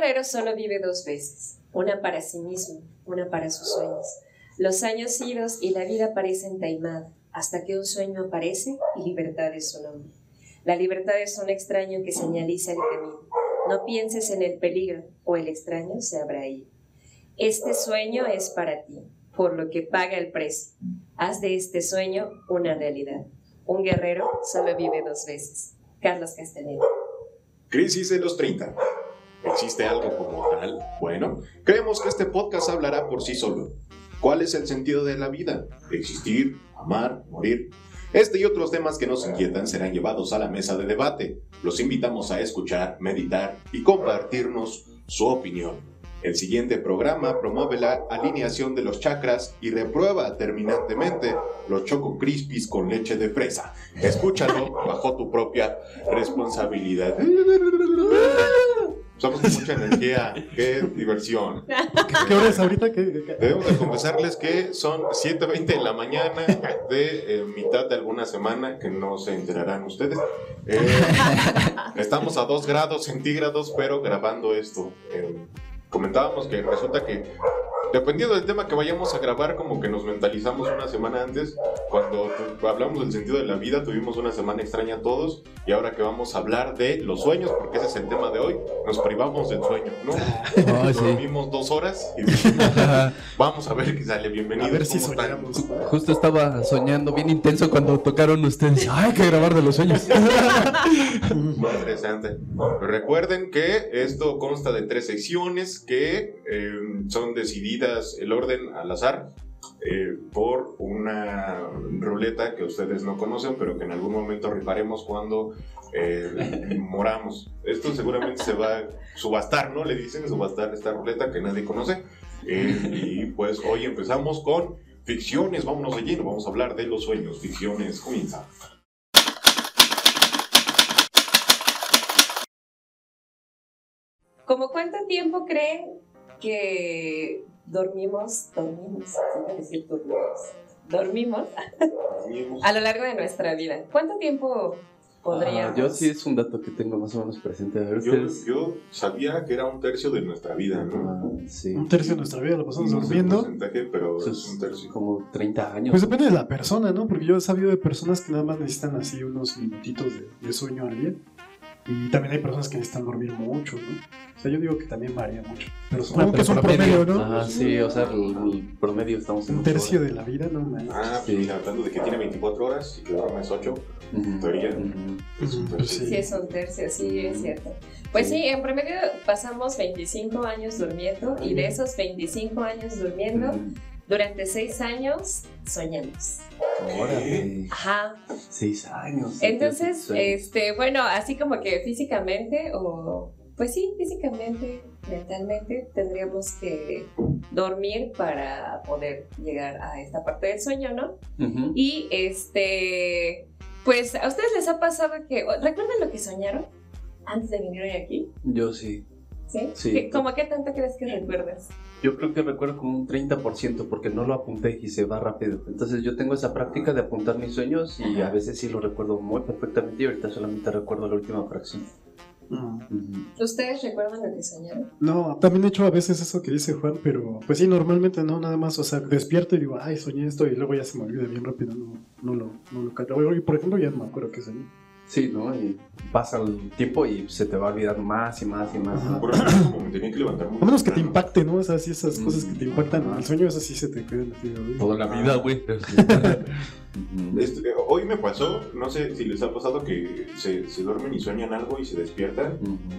guerrero solo vive dos veces, una para sí mismo, una para sus sueños. Los años idos y la vida parecen taimada, hasta que un sueño aparece y libertad es su nombre. La libertad es un extraño que señaliza el camino. No pienses en el peligro, o el extraño se habrá ido. Este sueño es para ti, por lo que paga el precio. Haz de este sueño una realidad. Un guerrero solo vive dos veces. Carlos Castaneda. Crisis de los 30. ¿Existe algo como tal? Bueno, creemos que este podcast hablará por sí solo. ¿Cuál es el sentido de la vida? Existir, amar, morir. Este y otros temas que nos inquietan serán llevados a la mesa de debate. Los invitamos a escuchar, meditar y compartirnos su opinión. El siguiente programa promueve la alineación de los chakras y reprueba terminantemente los choco crispies con leche de fresa. Escúchalo bajo tu propia responsabilidad. Con mucha energía, qué diversión. ¿Qué hora es ahorita? ¿Qué, qué- qué? Debemos de confesarles que son 7.20 de la mañana de eh, mitad de alguna semana, que no se enterarán ustedes. Eh, estamos a 2 grados centígrados, pero grabando esto. Eh, comentábamos que resulta que, dependiendo del tema que vayamos a grabar, como que nos mentalizamos una semana antes. Cuando hablamos del sentido de la vida, tuvimos una semana extraña todos. Y ahora que vamos a hablar de los sueños, porque ese es el tema de hoy, nos privamos del sueño, ¿no? Ay, sí. Dormimos dos horas y dijimos, Vamos a ver qué sale, bienvenidos. A ver si soñamos. Justo estaba soñando bien intenso cuando tocaron ustedes. Ay, hay que grabar de los sueños. Muy interesante. Recuerden que esto consta de tres secciones que eh, son decididas el orden al azar eh, por una ruleta que ustedes no conocen, pero que en algún momento rifaremos cuando eh, moramos. Esto seguramente se va a subastar, ¿no? Le dicen subastar esta ruleta que nadie conoce. Eh, y pues hoy empezamos con ficciones, vámonos de lleno, vamos a hablar de los sueños, ficciones, comienza. ¿Cómo cuánto tiempo creen que dormimos, dormimos, decir dormimos, dormimos a lo largo de nuestra vida? ¿Cuánto tiempo podríamos? Ah, yo sí es un dato que tengo más o menos presente. A ver, Yo, ustedes. yo sabía que era un tercio de nuestra vida, ¿no? Ah, sí. Un tercio de nuestra vida lo pasamos No sé el durmiendo. porcentaje, pero es un tercio. como 30 años. Pues depende de la persona, ¿no? Porque yo he sabido de personas que nada más necesitan así unos minutitos de, de sueño al día. Y también hay personas que necesitan dormir mucho, ¿no? O sea, yo digo que también varía mucho. Pero supongo Ah, que es un promedio, ¿no? Ajá, sí, o sea, el, el promedio estamos en Un tercio horas. de la vida, ¿no? man? Ah, Sí. mira, hablando de que tiene 24 horas y que duermes 8, Ujú, teoría. ujú. es un Ujú, tercio. Sí, es un tercio, sí, es cierto. Pues sí, en promedio pasamos 25 años durmiendo y de esos 25 años durmiendo, Ujú. Durante 6 años soñamos. Órale, Ajá. seis años. Entonces, este, bueno, así como que físicamente o pues sí, físicamente, mentalmente tendríamos que dormir para poder llegar a esta parte del sueño, ¿no? Y este, pues a ustedes les ha pasado que ¿recuerdan lo que soñaron antes de venir hoy aquí? Yo sí. ¿Sí? Sí. ¿Qué- ¿Cómo qué tanto crees que recuerdas? Yo creo que recuerdo como un 30% porque no lo apunté y se va rápido. Entonces yo tengo esa práctica de apuntar mis sueños y a veces sí lo recuerdo muy perfectamente y ahorita solamente recuerdo la última fracción. Mm. ¿Ustedes recuerdan lo que soñaron? No, también he hecho a veces eso que dice Juan, pero pues sí, normalmente no, nada más, o sea, despierto y digo, ay, soñé esto y luego ya se me olvida bien rápido, no, no lo, no lo por ejemplo, ya no me acuerdo qué soñé. Sí, ¿no? Y pasa el tiempo y se te va olvidando más y más y más. Ajá. Por ejemplo, como me tenía que levantar muy A menos que te impacte, ¿no? O sea, esas cosas que te impactan al sueño, esas sí se te quedan así. ¿no? Toda la vida, güey. Este, hoy me pasó, no sé si les ha pasado que se, se duermen y sueñan algo y se despiertan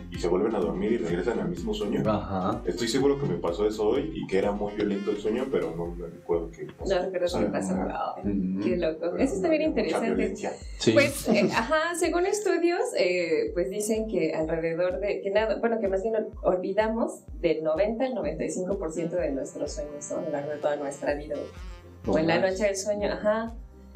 y se vuelven a dormir y regresan al mismo sueño. Ajá. Estoy seguro que me pasó eso hoy y que era muy violento el sueño, pero no me pasó. No recuerdo qué pasó. Ujú. Qué loco. Eso está bien interesante. Sí. Pues, eh, ajá, según estudios, eh, pues dicen que alrededor de, que nada, bueno, que más bien olvidamos del 90 al 95% de nuestros sueños ¿no? a lo largo de toda nuestra vida. O en la noche del sueño, ajá.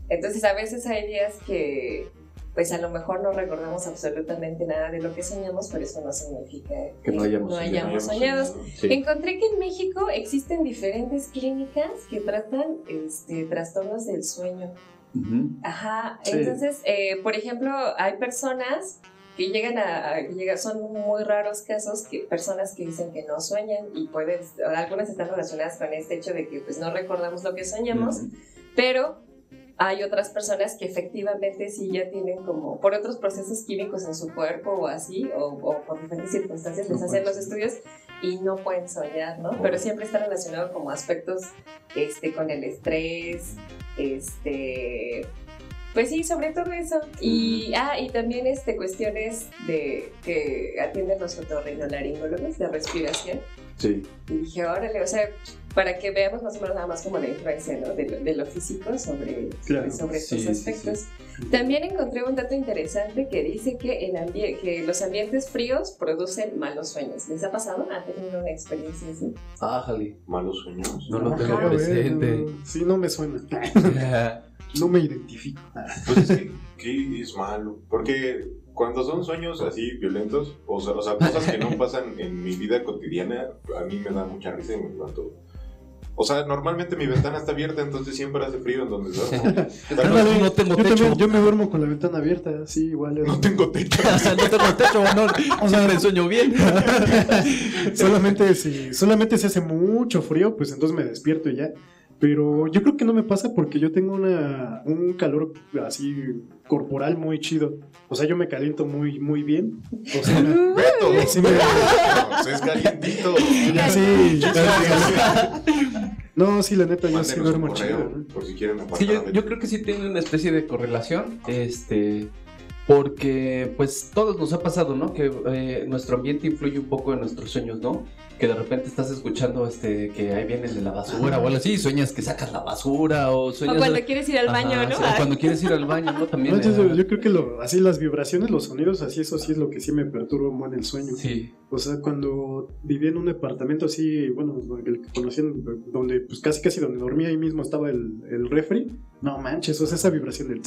Entonces, a veces hay días que, pues a lo mejor no recordamos absolutamente nada de lo que soñamos, pero eso no significa Que no hayamos no soñado. hayamos soñado. soñado. Sí. Encontré que en México existen diferentes clínicas que tratan este, trastornos del sueño. Ujú. Ajá, Sí. entonces, eh, por ejemplo, hay personas que llegan a, a- que llega- son muy raros casos que personas que dicen que no sueñan y puedes, algunas están relacionadas con este hecho de que pues no recordamos lo que soñamos, Ujú. pero hay otras personas que efectivamente sí ya tienen como por otros procesos químicos en su cuerpo o así, o, o por diferentes circunstancias les hacen los estudios y no pueden soñar, ¿no? Pero siempre está relacionado como aspectos este, con el estrés, este... Pues sí, sobre todo eso. Y, ah, y también este, cuestiones de que atienden los otorrinolaringólogos de respiración. Sí. Y dije, órale, o sea, para que veamos más o menos nada más como la influencia ¿no? de, lo, de lo físico sobre, Claro, sobre estos sí, sí, aspectos. También encontré un dato interesante que dice que, el que los ambientes fríos producen malos sueños. ¿Les ha pasado? ¿Han tenido una experiencia así? Ájale. Malos sueños. No lo Ajá, tengo güey, presente. no, sí, no me suena. No me identifico. Pues es que, ¿qué es malo? Porque cuando son sueños así violentos, o sea, o sea, cosas que no pasan en mi vida cotidiana, a mí me da mucha risa y me levanto. O sea, normalmente mi ventana está abierta, entonces siempre hace frío en donde duermo. No tengo yo, techo. también- yo me duermo con la ventana abierta, sí, igual. no tengo techo. no tengo techo, no. O sea, me sueño bien. solamente si solamente si hace mucho frío, pues entonces me despierto y ya. Pero yo creo que no me pasa porque yo tengo una, un calor así corporal muy chido. O sea, yo me caliento muy, muy bien. O sea, me- Beto, Sí, me- Beto, es calientito. ya sí. No, sí, la neta, yo sí duermo chido. ¿no? Por si quieren Sí, yo, creo que sí tiene una especie de correlación, este, porque pues todos nos ha pasado, ¿no? Que eh, nuestro ambiente influye un poco en nuestros sueños, ¿no? Que de repente estás escuchando, este, que ahí viene el de la basura o algo así, sueñas que sacas la basura o O sueñas... cuando quieres ir al Ajá, baño, ¿no? sí, o cuando quieres ir al baño, ¿no? También. No, yo, eh, yo creo que lo, así las vibraciones, los sonidos, así eso sí es lo que sí me perturba un buen el sueño. Sí. O sea, cuando vivía en un departamento así, bueno, el que conocían, donde pues casi casi donde dormía ahí mismo estaba el, el refri, no manches, o sea, esa vibración del...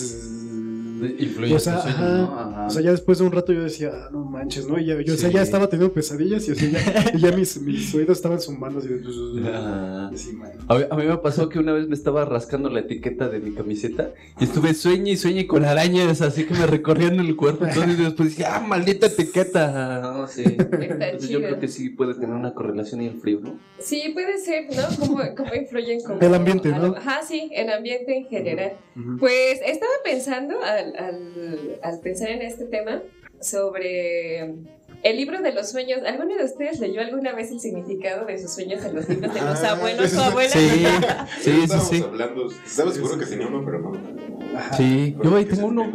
Influye O sea, ¿no? Ajá. O sea, ya después de un rato yo decía, ah, no manches, ¿no? Y ya, yo, o sea, Sí. ya estaba teniendo pesadillas y, o sea, ya, y ya mis, mis oídos estaban zumbando así de... Man. A mí, a mí me pasó que una vez me estaba rascando la etiqueta de mi camiseta y estuve sueñe y sueñe con arañas así que me recorrían el cuerpo. Entonces después dije, ah, maldita etiqueta. No, sí. Entonces, yo creo que sí puede tener una correlación y el frío, ¿no? Sí, puede ser, ¿no? ¿Cómo, cómo influyen como... El ambiente, ¿no? Ajá, sí, el ambiente en general. Pues estaba pensando al, al, al pensar en este tema sobre el libro de los sueños. ¿Alguno de ustedes leyó alguna vez el significado de sus sueños en los libros de los Ah, abuelos o abuelas? Sí, sí, sí. hablando, estaba seguro que tenía uno, pero no. Ajá. Sí, Pero yo ahí tengo uno.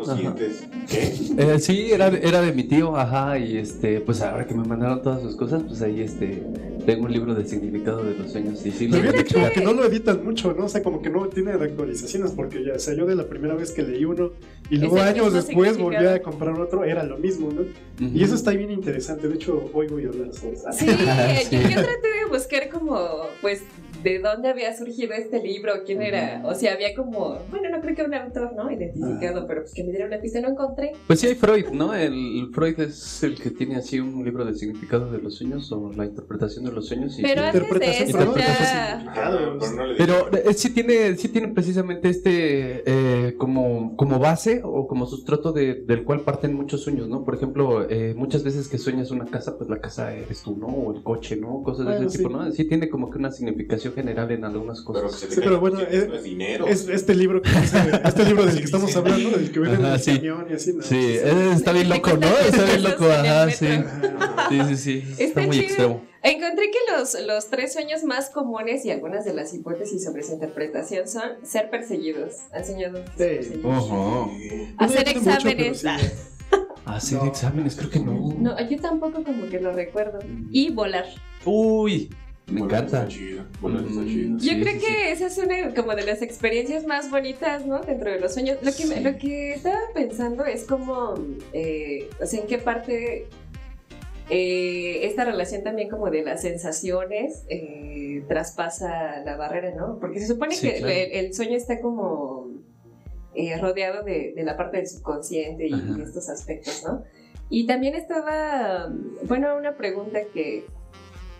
¿Qué? Eh, sí, era, era de mi tío, ajá, y este, pues ahora que me mandaron todas sus cosas, pues ahí este, tengo un libro de significado de los sueños y sí, lo como checar. que no lo editan mucho, ¿no? O sea, como que no tiene actualizaciones, porque ya, o sea, yo de la primera vez que leí uno y luego años después volví a comprar otro, era lo mismo, ¿no? Ujú. Y eso está bien interesante, de hecho, hoy voy a hablar sobre eso. Sí, Sí. Yo, yo traté de buscar como, pues, de dónde había surgido este libro, quién era, o sea, había como, bueno, no creo que un autor, ¿no? Identificado, pero pues que me diera una pista, no encontré. Pues sí hay Freud, ¿no? El Freud es el que tiene así un libro de significado de los sueños o la interpretación de los sueños. y Pero sí. antes de Interpretación, eso pero no ya... Ajá, pero no le Pero eh, sí tiene, sí tiene precisamente este eh, como, como base o como sustrato de- del cual parten muchos sueños, ¿no? Por ejemplo, eh, muchas veces que sueñas una casa, pues la casa eres tú, ¿no? O el coche, ¿no? Cosas de ese sí. tipo, ¿no? Sí tiene como que una significación general en algunas cosas. Sí, pero bueno, es- no es dinero. Es este libro que dice- este libro del que estamos Sí. hablando, del que viene en el sí. camión y así, ¿no? Sí, eh, está bien loco, ¿no? Está bien loco, ajá, sí. Sí, sí, sí. Está Está muy chido. extremo. Encontré que los, los tres sueños más comunes y algunas de las hipótesis sobre su interpretación son ser perseguidos. ¿Han soñado Sí. perseguidos? Hacer mucho, exámenes. Hacer No. exámenes, creo que no. No, yo tampoco como que lo recuerdo. Y volar. Uy, me encanta. Mm. Yo Sí, creo sí, que sí. esa es una como de las experiencias más bonitas, ¿no? Dentro de los sueños. Lo que, me- Sí. lo que estaba pensando es como, eh, o sea, en qué parte eh, esta relación también como de las sensaciones eh, traspasa la barrera, ¿no? Porque se supone Sí, que claro. el, el sueño está como eh, rodeado de, de la parte del subconsciente y, Ajá. estos aspectos, ¿no? Y también estaba, bueno, una pregunta que,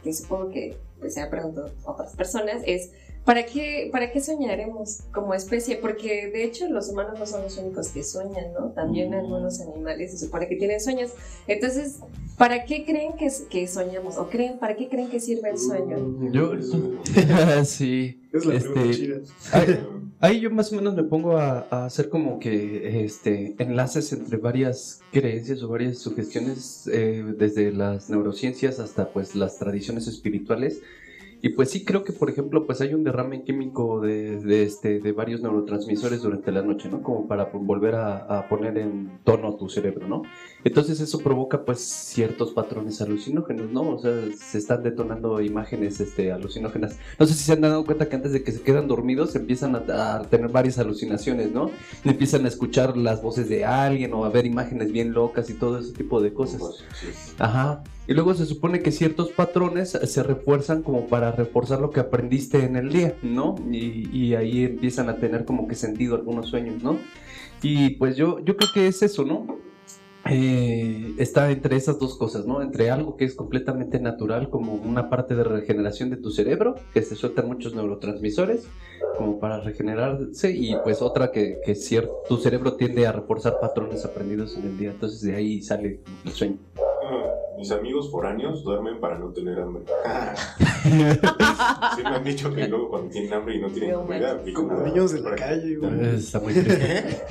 que supongo que pues, se han preguntado otras personas es ¿Para qué, ¿Para qué soñaremos como especie? Porque de hecho los humanos no son los únicos que sueñan, ¿no? También Mm. algunos animales se supone que tienen sueños. Entonces, ¿para qué creen que, que soñamos? ¿O creen, para qué creen que sirve el sueño? Yo, sí. Es la Este. Ahí, ahí yo más o menos me pongo a, a hacer como que este enlaces entre varias creencias o varias sugestiones eh, desde las neurociencias hasta pues las tradiciones espirituales y pues sí creo que por ejemplo pues hay un derrame químico de, de, este de varios neurotransmisores durante la noche no como para pues, volver a, a poner en tono tu cerebro no entonces eso provoca pues ciertos patrones alucinógenos no o sea se están detonando imágenes este alucinógenas no sé si se han dado cuenta que antes de que se quedan dormidos empiezan a, a tener varias alucinaciones, ¿no? Empiezan a escuchar las voces de alguien o a ver imágenes bien locas y todo ese tipo de cosas. Ajá. Y luego se supone que ciertos patrones se refuerzan como para reforzar lo que aprendiste en el día, ¿no? Y, y ahí empiezan a tener como que sentido algunos sueños, ¿no? Y pues yo, yo creo que es eso, ¿no? Eh, está entre esas dos cosas, ¿no? Entre algo que es completamente natural, como una parte de regeneración de tu cerebro, que se sueltan muchos neurotransmisores, como para regenerarse, y pues otra que, que cier- tu cerebro tiende a reforzar patrones aprendidos en el día, entonces de ahí sale el sueño. Mis amigos foráneos duermen para no tener hambre. sí me han dicho que luego cuando tienen hambre y no tienen comida, Como niños de la calle, güey. Está muy triste.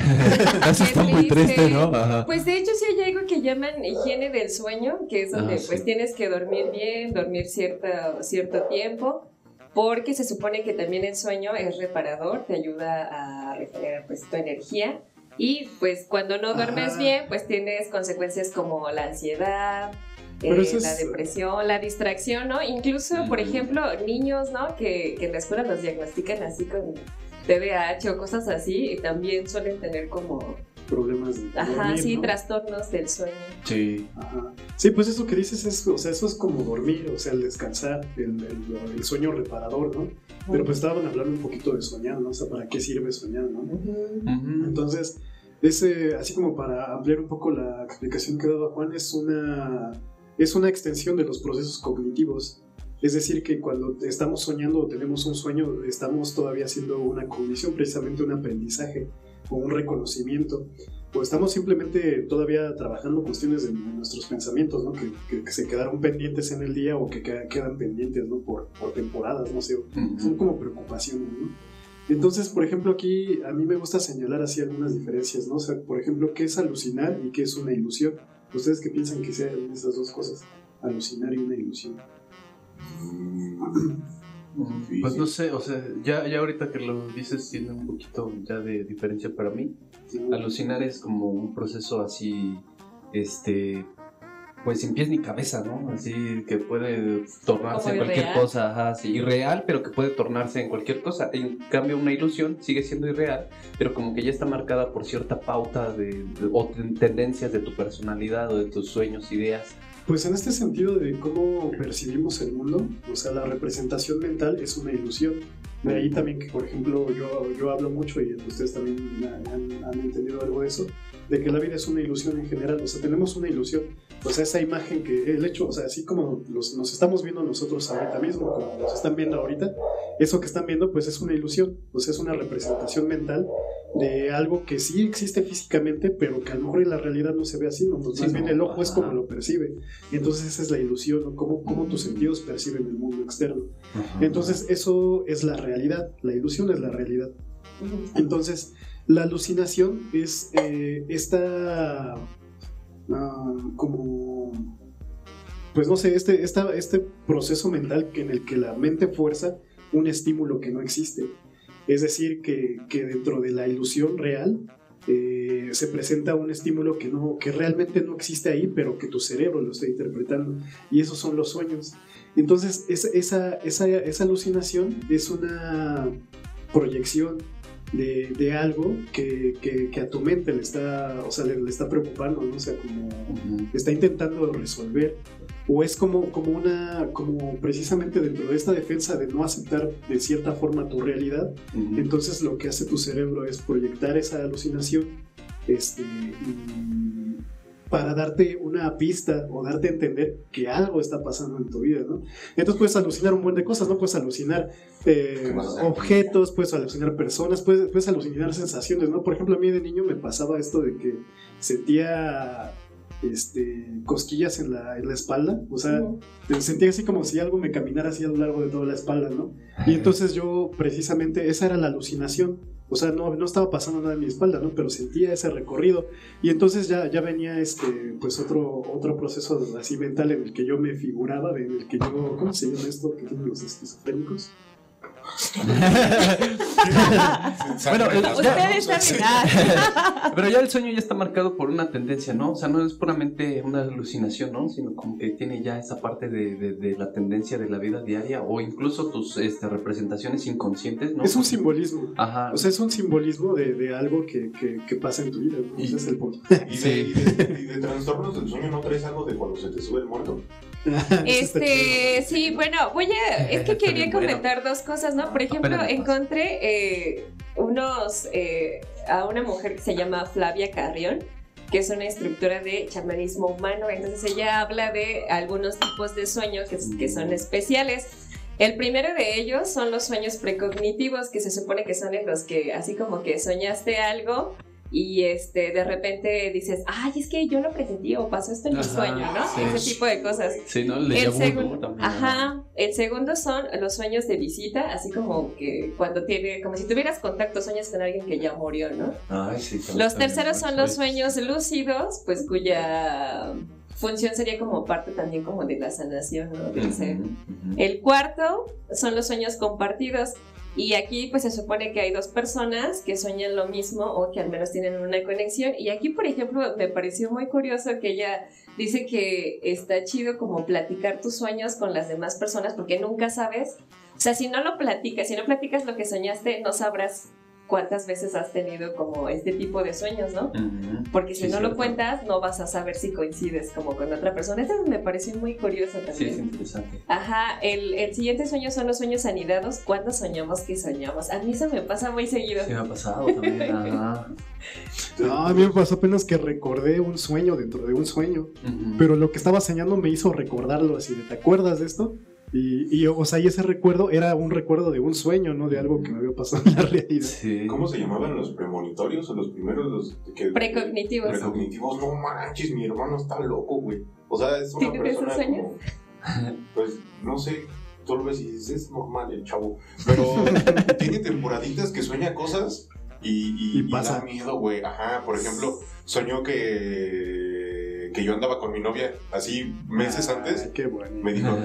Eso está muy triste. ¿no? Ajá. Pues de hecho sí hay algo que llaman higiene del sueño, que es donde Ah, sí. pues tienes que dormir bien, dormir cierta, cierto tiempo, porque se supone que también el sueño es reparador, te ayuda a regenerar pues tu energía y pues cuando no duermes bien pues tienes consecuencias como la ansiedad. Eh, la es- depresión, la distracción, ¿no? Incluso, por ejemplo, niños, ¿no? Que, que en la escuela los diagnostican así con TDAH o cosas así, y también suelen tener como Problemas de Ajá, dormir, sí, ¿no? trastornos del sueño. Sí. Ajá. Sí, pues eso que dices es, o sea, eso es como dormir, o sea, el descansar, el, el- el sueño reparador, ¿no? Pero pues estaban hablando un poquito de soñar, ¿no? O sea, ¿para qué sirve soñar, no? Ujú. Entonces, ese, así como para ampliar un poco la explicación que daba Juan, es una, es una extensión de los procesos cognitivos. Es decir, que cuando estamos soñando o tenemos un sueño, estamos todavía haciendo una cognición, precisamente un aprendizaje o un reconocimiento. O estamos simplemente todavía trabajando cuestiones de, nuestros pensamientos, ¿no? Que, que- que se quedaron pendientes en el día o que queda- quedan pendientes, ¿no? Por, por temporadas, no sé, son como preocupaciones, ¿no? Entonces, por ejemplo, aquí a mí me gusta señalar así algunas diferencias, ¿no? O sea, por ejemplo, ¿qué es alucinar y qué es una ilusión? ¿Ustedes qué piensan que sean esas dos cosas? Alucinar y una ilusión. Sí, Pues sí. no sé, o sea, ya, ya ahorita que lo dices tiene un poquito ya de diferencia para mí. Alucinar es como un proceso así, este, pues sin pies ni cabeza, ¿no? Así que puede tornarse en cualquier irreal. cosa, ajá, sí, irreal, pero que puede tornarse en cualquier cosa. En cambio, una ilusión sigue siendo irreal, pero como que ya está marcada por cierta pauta de, de- o ten- tendencias de tu personalidad o de tus sueños, ideas. Pues en este sentido de cómo percibimos el mundo, o sea, la representación mental es una ilusión. De ahí también que, por ejemplo, yo, yo hablo mucho y ustedes también han, han entendido algo de eso, de que la vida es una ilusión en general, o sea, tenemos una ilusión, sea, esa imagen que el hecho, o sea, así como los- nos estamos viendo nosotros ahorita mismo, como nos están viendo ahorita, eso que están viendo pues es una ilusión, o sea, es una representación mental de algo que sí existe físicamente, pero que a lo mejor en la realidad no se ve así, ¿no? Pues Sí, más no. bien el ojo es como lo percibe. Y entonces esa es la ilusión, ¿no? Cómo, cómo tus sentidos perciben el mundo externo. Entonces eso es la realidad, la ilusión es la realidad. Entonces la alucinación es eh, esta ah, como pues no sé, este, este proceso mental que en el que la mente fuerza un estímulo que no existe. Es decir, que, que dentro de la ilusión real eh, se presenta un estímulo que, no, que realmente no existe ahí, pero que tu cerebro lo está interpretando. Y esos son los sueños. Entonces, esa, esa, esa alucinación es una proyección de, de algo que, que- que a tu mente le está, o sea, le, le está preocupando, ¿no? O sea, como está intentando resolver o es como, como una como precisamente dentro de esta defensa de no aceptar de cierta forma tu realidad entonces lo que hace tu cerebro es proyectar esa alucinación este y para darte una pista o darte a entender que algo está pasando en tu vida, ¿no? Entonces puedes alucinar un buen de cosas, ¿no? Puedes alucinar eh, objetos, puedes alucinar personas, puedes, puedes alucinar sensaciones, ¿no? Por ejemplo, a mí de niño me pasaba esto de que sentía este, cosquillas en la, en la espalda, o sea, Ujú. sentía así como si algo me caminara así a lo largo de toda la espalda, ¿no? Y entonces yo, precisamente, esa era la alucinación. O sea, no, no estaba pasando nada en mi espalda, ¿no? Pero sentía ese recorrido. Y entonces ya, ya venía este, pues otro, otro proceso así mental en el que yo me figuraba, en el que yo, ¿cómo se llama esto que tienen los esquizofrénicos? Bueno, eh, Ustedes. Ah. Pero ya el sueño ya está marcado por una tendencia, ¿no? O sea, no es puramente una alucinación, ¿no? Sino como que tiene ya esa parte de, de- de la tendencia de la vida diaria o incluso tus este, representaciones inconscientes, ¿no? Es un simbolismo. Ajá. O sea, es un simbolismo de, de algo que, que, que pasa en tu vida. ¿no? Ese es el punto. Y de, Sí. y de- y de trastornos del sueño, ¿no traes algo de cuando se te sube el muerto? Este, sí, bueno, voy a. Es que quería comentar dos cosas, ¿no? Por ejemplo, encontré eh, unos. eh, a una mujer que se llama Flavia Carrión, que es una instructora de chamanismo humano. Entonces, ella habla de algunos tipos de sueños que, que son especiales. El primero de ellos son los sueños precognitivos, que se supone que son en los que, así como que soñaste algo. Y este, de repente dices, ay, es que yo lo presentí o pasó esto en mi sueño, ¿no? sí. Ese tipo de cosas. Sí, ¿no? El El segundo, También, ajá, el segundo son los sueños de visita, así como que cuando tiene, como si tuvieras contacto, sueñas con alguien que ya murió, ¿no? Ay, sí, también Los terceros son los sueños lúcidos, pues cuya función sería como parte también como de la sanación, ¿no? Del ser. El cuarto son los sueños compartidos. Y aquí pues se supone que hay dos personas que sueñan lo mismo o que al menos tienen una conexión. Y aquí, por ejemplo, me pareció muy curioso que ella dice que está chido como platicar tus sueños con las demás personas porque nunca sabes. O sea, si no lo platicas, si no platicas lo que soñaste, no sabrás cuántas veces has tenido como este tipo de sueños, ¿no? Ujú. Porque si Sí, no lo cuentas, no vas a saber si coincides como con otra persona. Eso me pareció muy curioso Sí, también. es interesante. Ajá, el, el siguiente sueño son los sueños anidados. ¿Cuándo soñamos que soñamos? A mí eso me pasa muy seguido. Sí, me ha pasado también. Ajá. No, a mí me pasó apenas que recordé un sueño dentro de un sueño. Pero lo que estaba soñando me hizo recordarlo así de, ¿te acuerdas de esto? Y, y, o sea, y ese recuerdo era un recuerdo de un sueño, no de algo que me había pasado en la realidad. Sí. ¿Cómo se llamaban los premonitorios o los primeros los que Precognitivos. Precognitivos, no manches, mi hermano está loco, güey. O sea, es una ¿Tiene esos persona sueños? como- pues no sé, tú lo ves y dices, es normal el chavo, pero tiene temporaditas que sueña cosas y, y, Y y pasa. da miedo, güey. Ajá, por ejemplo, soñó que, que yo andaba con mi novia así meses Ay, antes. Qué bueno. Me dijo,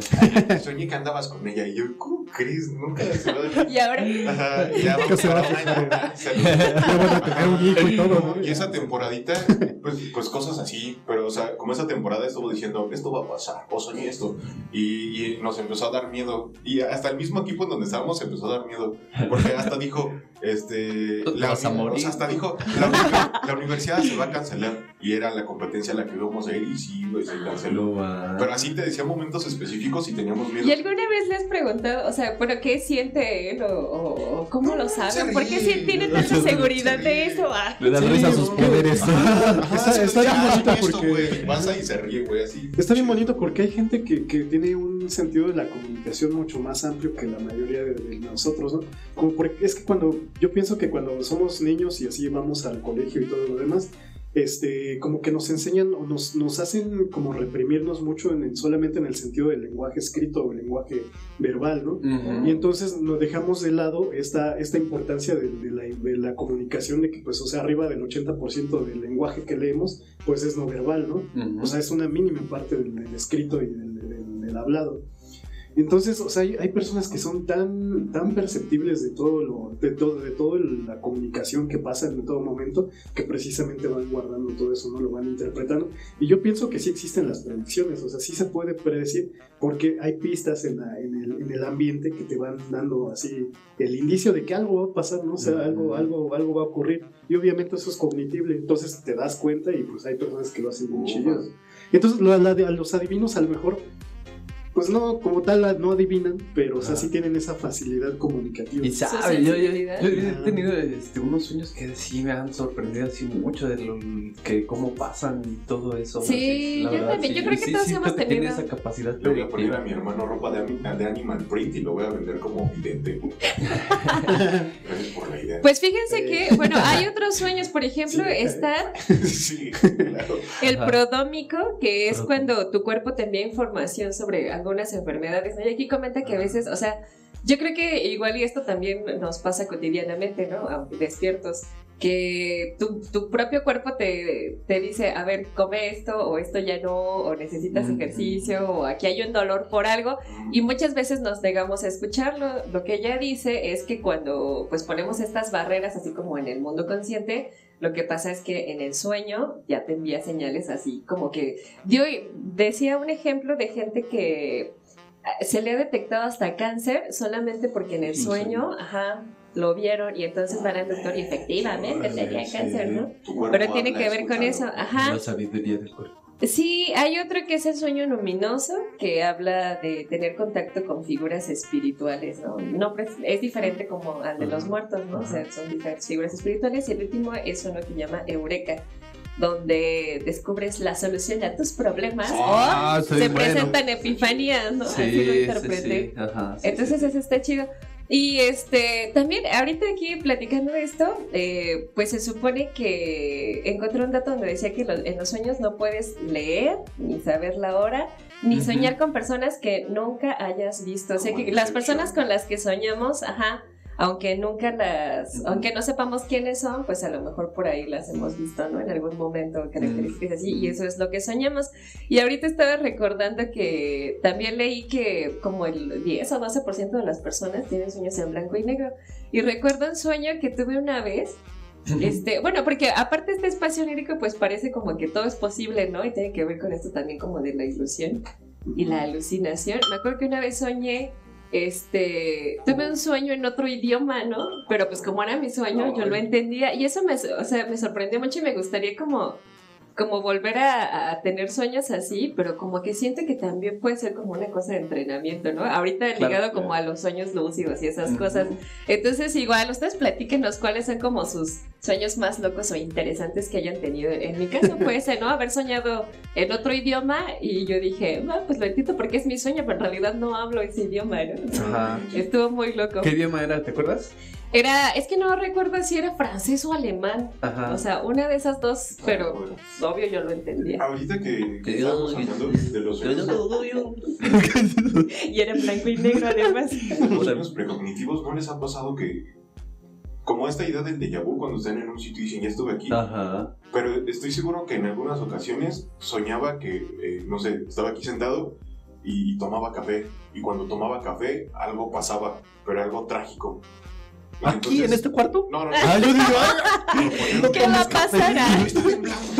soñé que andabas con ella. Y yo, ¿cómo crees? Nunca se va a Y ahora, Ajá, y ya Nunca se va a vamos fijar. a Ya van a tener un hijo y todo, ¿no? Y esa temporadita, pues, pues cosas así, pero o sea, como esa temporada estuvo diciendo, esto va a pasar, o soñé esto, y, y nos empezó a dar miedo, y hasta el mismo equipo en donde estábamos empezó a dar miedo, porque hasta dijo, este, Tú te vas a uni- morir. o sea, hasta dijo, la, uni- la universidad se va a cancelar, y era la competencia a la que íbamos a ir, y sí, güey, se canceló. Pero así te decía momentos específicos y teníamos miedo. ¿y alguna vez le has preguntado, o sea, bueno, qué siente él o, o- cómo lo sabe? ¿Por qué si tiene tanta Se seguridad de eso? Ah. Le dan Sí, risa a sus poderes. Está, bien bonito porque pasa y se ríe, güey, así. está bien bonito porque hay gente que, que tiene un sentido de la comunicación mucho más amplio que la mayoría de, de nosotros, ¿no? Como porque es que cuando yo pienso que cuando somos niños y así vamos al colegio y todo lo demás, este, como que nos enseñan o nos, nos hacen como reprimirnos mucho en, en- solamente en el sentido del lenguaje escrito o el lenguaje verbal, ¿no? Ujú. Y entonces nos dejamos de lado esta, esta importancia de, de la, de la comunicación, de que, pues, o sea, arriba del 80% del lenguaje que leemos, pues es no verbal, ¿no? Ujú. O sea, es una mínima parte del, del escrito y del, del hablado. Entonces, o sea, hay, hay personas que son tan, tan perceptibles de todo lo, de todo, de toda la comunicación que pasa en todo momento, que precisamente van guardando todo eso, no lo van interpretando. Y yo pienso que sí existen las predicciones, o sea, sí se puede predecir, porque hay pistas en, la- en el, en el ambiente que te van dando así el indicio de que algo va a pasar, no o sea, algo, algo, algo va a ocurrir. Y obviamente eso es cognitible, entonces te das cuenta y pues hay personas que lo hacen muy chidos. Entonces, la- a los adivinos a lo mejor pues no, como tal no adivinan, pero o sea, sí tienen esa facilidad comunicativa. Y sabe, yo, yo- sensibilidad. yo he tenido este, unos sueños que sí me han sorprendido así mucho de lo que cómo pasan y todo eso. Sí, la yo verdad, también, yo sí, creo que sí todos siento hemos que tiene tenido- esa capacidad Le voy a poner a mi hermano ropa de, de Animal Print y lo voy a vender como vidente. Gracias por la idea. Pues fíjense que, bueno, hay otros sueños, por ejemplo, Sí, está sí, claro. el Ajá. prodómico, que es cuando tu cuerpo te envía información sobre algunas enfermedades. ¿no? Y aquí comenta que a veces, o sea, yo creo que igual y esto también nos pasa cotidianamente, ¿no? Aunque despiertos, que tu, tu propio cuerpo te, te dice, a ver, come esto, o esto ya no, o necesitas ejercicio, o aquí hay un dolor por algo, y muchas veces nos negamos a escucharlo. Lo que ella dice es que cuando pues ponemos estas barreras así como en el mundo consciente, lo que pasa es que en el sueño ya te envía señales así como que dio decía un ejemplo de gente que ah, se le ha detectado hasta cáncer solamente porque en el sueño, ajá, lo vieron y entonces van al doctor y efectivamente tenía cáncer, ¿no? Pero tiene que ver con eso, ajá. La sabiduría del cuerpo. Sí, hay otro que es el sueño luminoso, que habla de tener contacto con figuras espirituales, ¿no? No, es diferente como al de los muertos, ¿no? O sea, son diferentes figuras espirituales. Y el último es uno que llama Eureka, donde descubres la solución a tus problemas Ah, o se bueno. presentan epifanías, ¿no? Así lo interpreté. Sí, Entonces eso está chido. Y este, también ahorita aquí platicando de esto, eh, pues se supone que encontré un dato donde decía que lo- en los sueños no puedes leer, ni saber la hora, ni soñar con personas que nunca hayas visto. O sea que las personas con las que soñamos, ajá, aunque nunca las, aunque no sepamos quiénes son, pues a lo mejor por ahí las hemos visto, ¿no? En algún momento, características así, y eso es lo que soñamos. Y ahorita estaba recordando que también leí que como el 10 o 12% de las personas tienen sueños en blanco y negro. Y recuerdo un sueño que tuve una vez. Este, bueno, porque aparte este espacio onírico pues parece como que todo es posible, ¿no? Y tiene que ver con esto también como de la ilusión y la alucinación. Me acuerdo que una vez soñé, este, tuve un sueño en otro idioma, ¿no? Pero pues como era mi sueño, yo lo entendía y eso me, o sea, me sorprendió mucho y me gustaría como como volver a, a tener sueños así, pero como que siento que también puede ser como una cosa de entrenamiento, ¿no? Ahorita Claro, ligado como a los sueños lúcidos y esas Ujú. cosas. Entonces, igual, ustedes platíquenos cuáles son como sus sueños más locos o interesantes que hayan tenido. En mi caso puede ser, ¿no? Haber soñado en otro idioma y yo dije, no, pues lo entiendo porque es mi sueño, pero en realidad no hablo ese idioma, ¿no? Ajá. Estuvo muy loco. ¿Qué idioma era? ¿Te acuerdas? Era, es que no recuerdo si era francés o alemán. Ajá. O sea, una de esas dos, pero Bueno. obvio yo lo entendía. Ahorita que, que estamos yo- hablando de los sueños, Y era en blanco y negro además. los sueños precognitivos, ¿no les ha pasado que, como esta idea del déjà vu, cuando están en un sitio y dicen, ya estuve aquí, Ajá. pero estoy seguro que en algunas ocasiones soñaba que, eh, no sé, estaba aquí sentado y tomaba café, y cuando tomaba café algo pasaba, pero algo trágico. ¿Aquí, en este cuarto? No, no, no. Ah, yo digo, ah, ¿Qué va a pasar?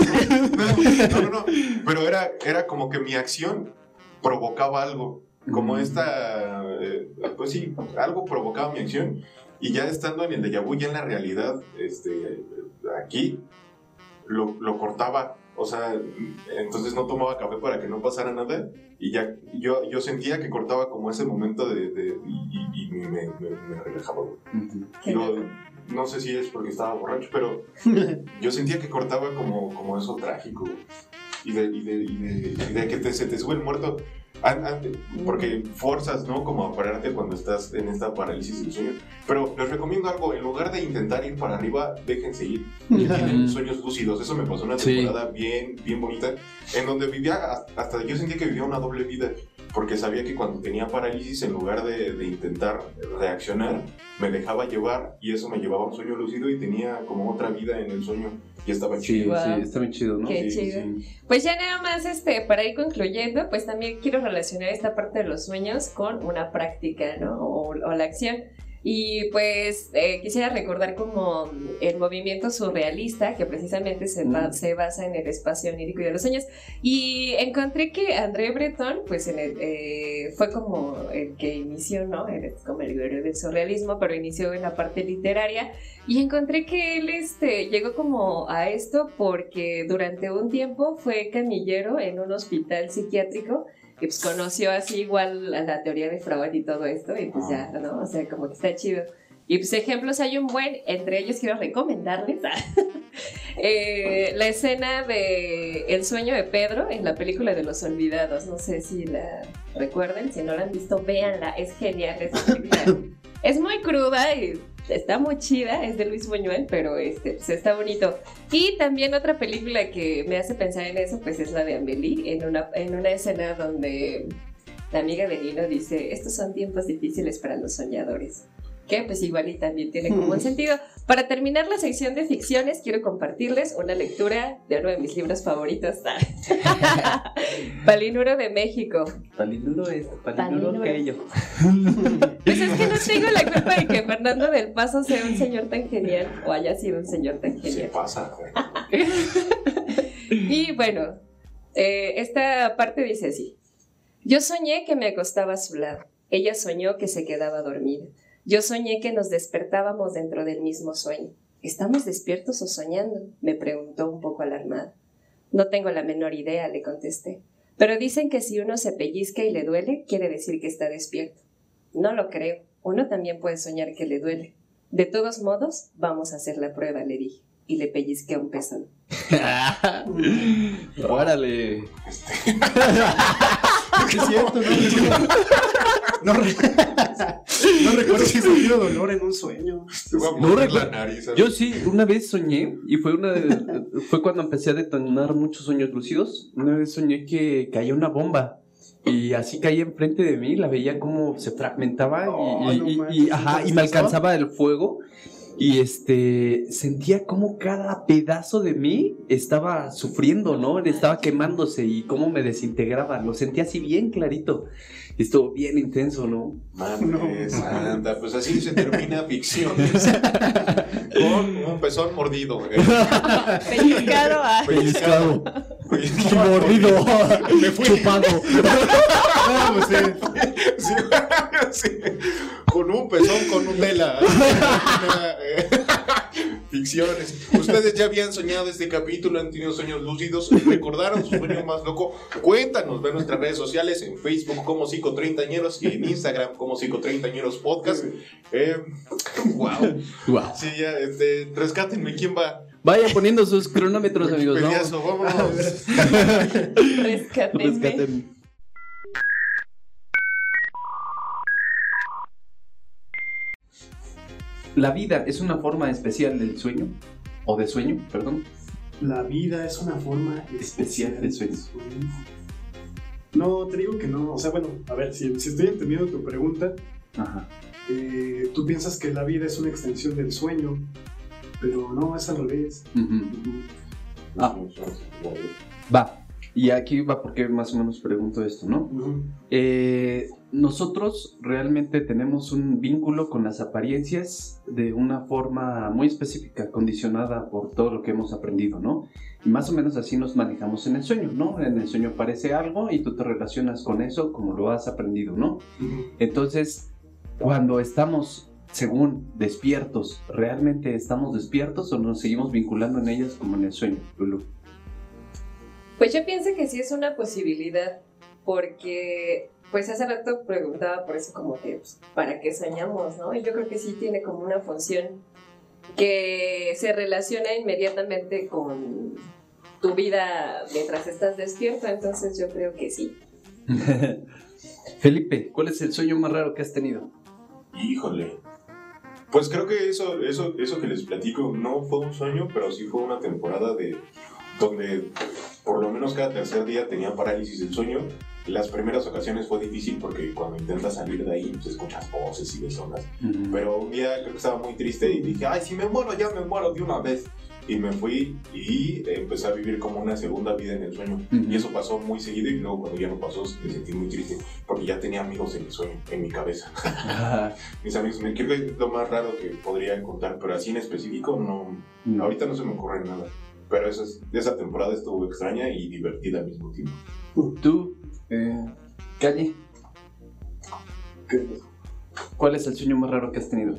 No, no, no. Pero era, era como que mi acción provocaba algo. Como Mm. esta. eh, pues sí, algo provocaba mi acción. Y ya estando en el déjà vu, ya en la realidad, este, aquí, lo, lo cortaba. O sea, entonces no tomaba café para que no pasara nada. Y ya yo, yo sentía que cortaba como ese momento de. de- y, y- y me, me- me relajaba. Lo- no sé si es porque estaba borracho, pero yo sentía que cortaba como, como eso trágico. Y de, y de, y de- y de que te- se te sube el muerto. An- an- porque forzas, ¿no? Como a pararte cuando estás en esta parálisis del sueño. Pero les recomiendo algo, en lugar de intentar ir para arriba, déjense ir. Y tienen sueños lúcidos. Eso me pasó una Sí. temporada bien, bien bonita, en donde vivía, hasta yo sentía que vivía una doble vida. Porque sabía que cuando tenía parálisis, en lugar de, de intentar reaccionar, me dejaba llevar y eso me llevaba a un sueño lúcido y tenía como otra vida en el sueño y estaba Sí, chido. Wow. sí, está bien chido, ¿no? Qué Sí, chido. sí. Pues ya nada más, este, para ir concluyendo, pues también quiero relacionar esta parte de los sueños con una práctica, ¿no? O, o la acción. Y pues eh, quisiera recordar como el movimiento surrealista, que precisamente se, ba- se basa en el espacio onírico y de los sueños. Y encontré que André Breton, pues en el, eh, fue como el que inició, ¿no? Como el gurú del surrealismo, pero inició en la parte literaria. Y encontré que él este, llegó como a esto porque durante un tiempo fue camillero en un hospital psiquiátrico Y pues conoció así igual a la teoría de Freud y todo esto, y pues ya, ¿no? O sea, como que está chido. Y pues ejemplos hay un buen, entre ellos quiero recomendarles eh, la escena de El sueño de Pedro en la película de los olvidados. No sé si la recuerden, si no la han visto, véanla, es genial película. es muy cruda y está muy chida, es de Luis Buñuel, pero este, pues está bonito. Y también otra película que me hace pensar en eso, pues es la de Amelie, en una, en una escena donde la amiga de Nino dice, estos son tiempos difíciles para los soñadores que pues igual y también tiene como un sentido. Para terminar la sección de ficciones, quiero compartirles una lectura de uno de mis libros favoritos. Palinuro de México. Palinuro esto, palinuro, aquello. Pues es que no tengo la culpa de que Fernando del Paso sea un señor tan genial o haya sido un señor tan genial. Se pasa. y bueno, eh, esta parte dice así. Yo soñé que me acostaba a su lado. Ella soñó que se quedaba dormida. Yo soñé que nos despertábamos dentro del mismo sueño. ¿Estamos despiertos o soñando? me preguntó un poco alarmada. No tengo la menor idea, le contesté. Pero dicen que si uno se pellizca y le duele, quiere decir que está despierto. No lo creo. Uno también puede soñar que le duele. De todos modos, vamos a hacer la prueba, le dije. Y le pellizqué un pezón. ¡Órale! es cierto, no, no, no, recuerdo si he sentido dolor en un sueño. No recuerdo. Yo sí, una vez soñé, y fue una fue cuando empecé a detonar muchos sueños lúcidos. Una vez soñé que caía una bomba. Y así caía enfrente de mí, la veía como se fragmentaba y, y, ajá, y me alcanzaba el fuego. Y este, sentía como cada pedazo de mí estaba sufriendo, ¿no? Estaba quemándose y cómo me desintegraba. Lo sentía así bien clarito. Estuvo bien intenso, ¿no? Madre santa, pues así se termina ficción. Con un pezón mordido. Pellizcado. Ah. Pellizcado. Pellizcado. Mordido. Me fui. Chupado. sí, sí, Con un pezón con Nutella. Ustedes ya habían soñado este capítulo, han tenido sueños lúcidos, recordaron su sueño más loco. Cuéntanos, ve nuestras redes sociales, en Facebook como Psicotreintañeros y en Instagram como Psicotreintañeros Podcast. Eh, wow. wow. Sí, ya, este, rescátenme, ¿quién va? Vaya poniendo sus cronómetros, amigos. ¿no? vámonos. Rescátenme. Rescátenme. ¿La vida es una forma especial del sueño? ¿O de sueño, perdón? La vida es una forma especial del sueño. No, te digo que no. O sea, bueno, a ver, si, estoy entendiendo tu pregunta, eh, tú piensas que la vida es una extensión del sueño, pero no, es al revés. Ah, va. Y aquí va porque más o menos pregunto esto, ¿no? eh, nosotros realmente tenemos un vínculo con las apariencias de una forma muy específica, condicionada por todo lo que hemos aprendido, ¿no? Y más o menos así nos manejamos en el sueño, ¿no? En el sueño aparece algo y tú te relacionas con eso como lo has aprendido, ¿no? Entonces, cuando estamos, según despiertos, ¿realmente estamos despiertos o nos seguimos vinculando en ellas como en el sueño, Lulu? Pues yo pienso que sí es una posibilidad, porque pues hace rato preguntaba por eso como que, pues, ¿para qué soñamos, no? Y yo creo que sí tiene como una función que se relaciona inmediatamente con tu vida mientras estás despierto, entonces yo creo que sí. Felipe, ¿cuál es el sueño más raro que has tenido? Híjole. Pues creo que eso, eso, eso que les platico no fue un sueño, pero sí fue una temporada de donde por lo menos cada tercer día tenía parálisis del sueño las primeras ocasiones fue difícil porque cuando intentas salir de ahí, pues escuchas voces y ves Pero un día creo que estaba muy triste y dije, ay, si me muero, ya me muero de una vez. Y me fui y empecé a vivir como una segunda vida en el sueño. Y eso pasó muy seguido y luego cuando ya no pasó me sentí muy triste porque ya tenía amigos en el sueño, en mi cabeza. Mis amigos, me creo que es lo más raro que podría contar, pero así en específico no, ahorita no se me ocurre nada. Pero esa, esa temporada estuvo extraña y divertida al mismo tiempo. ¿Tú eh, Calle. ¿Cuál es el sueño más raro que has tenido?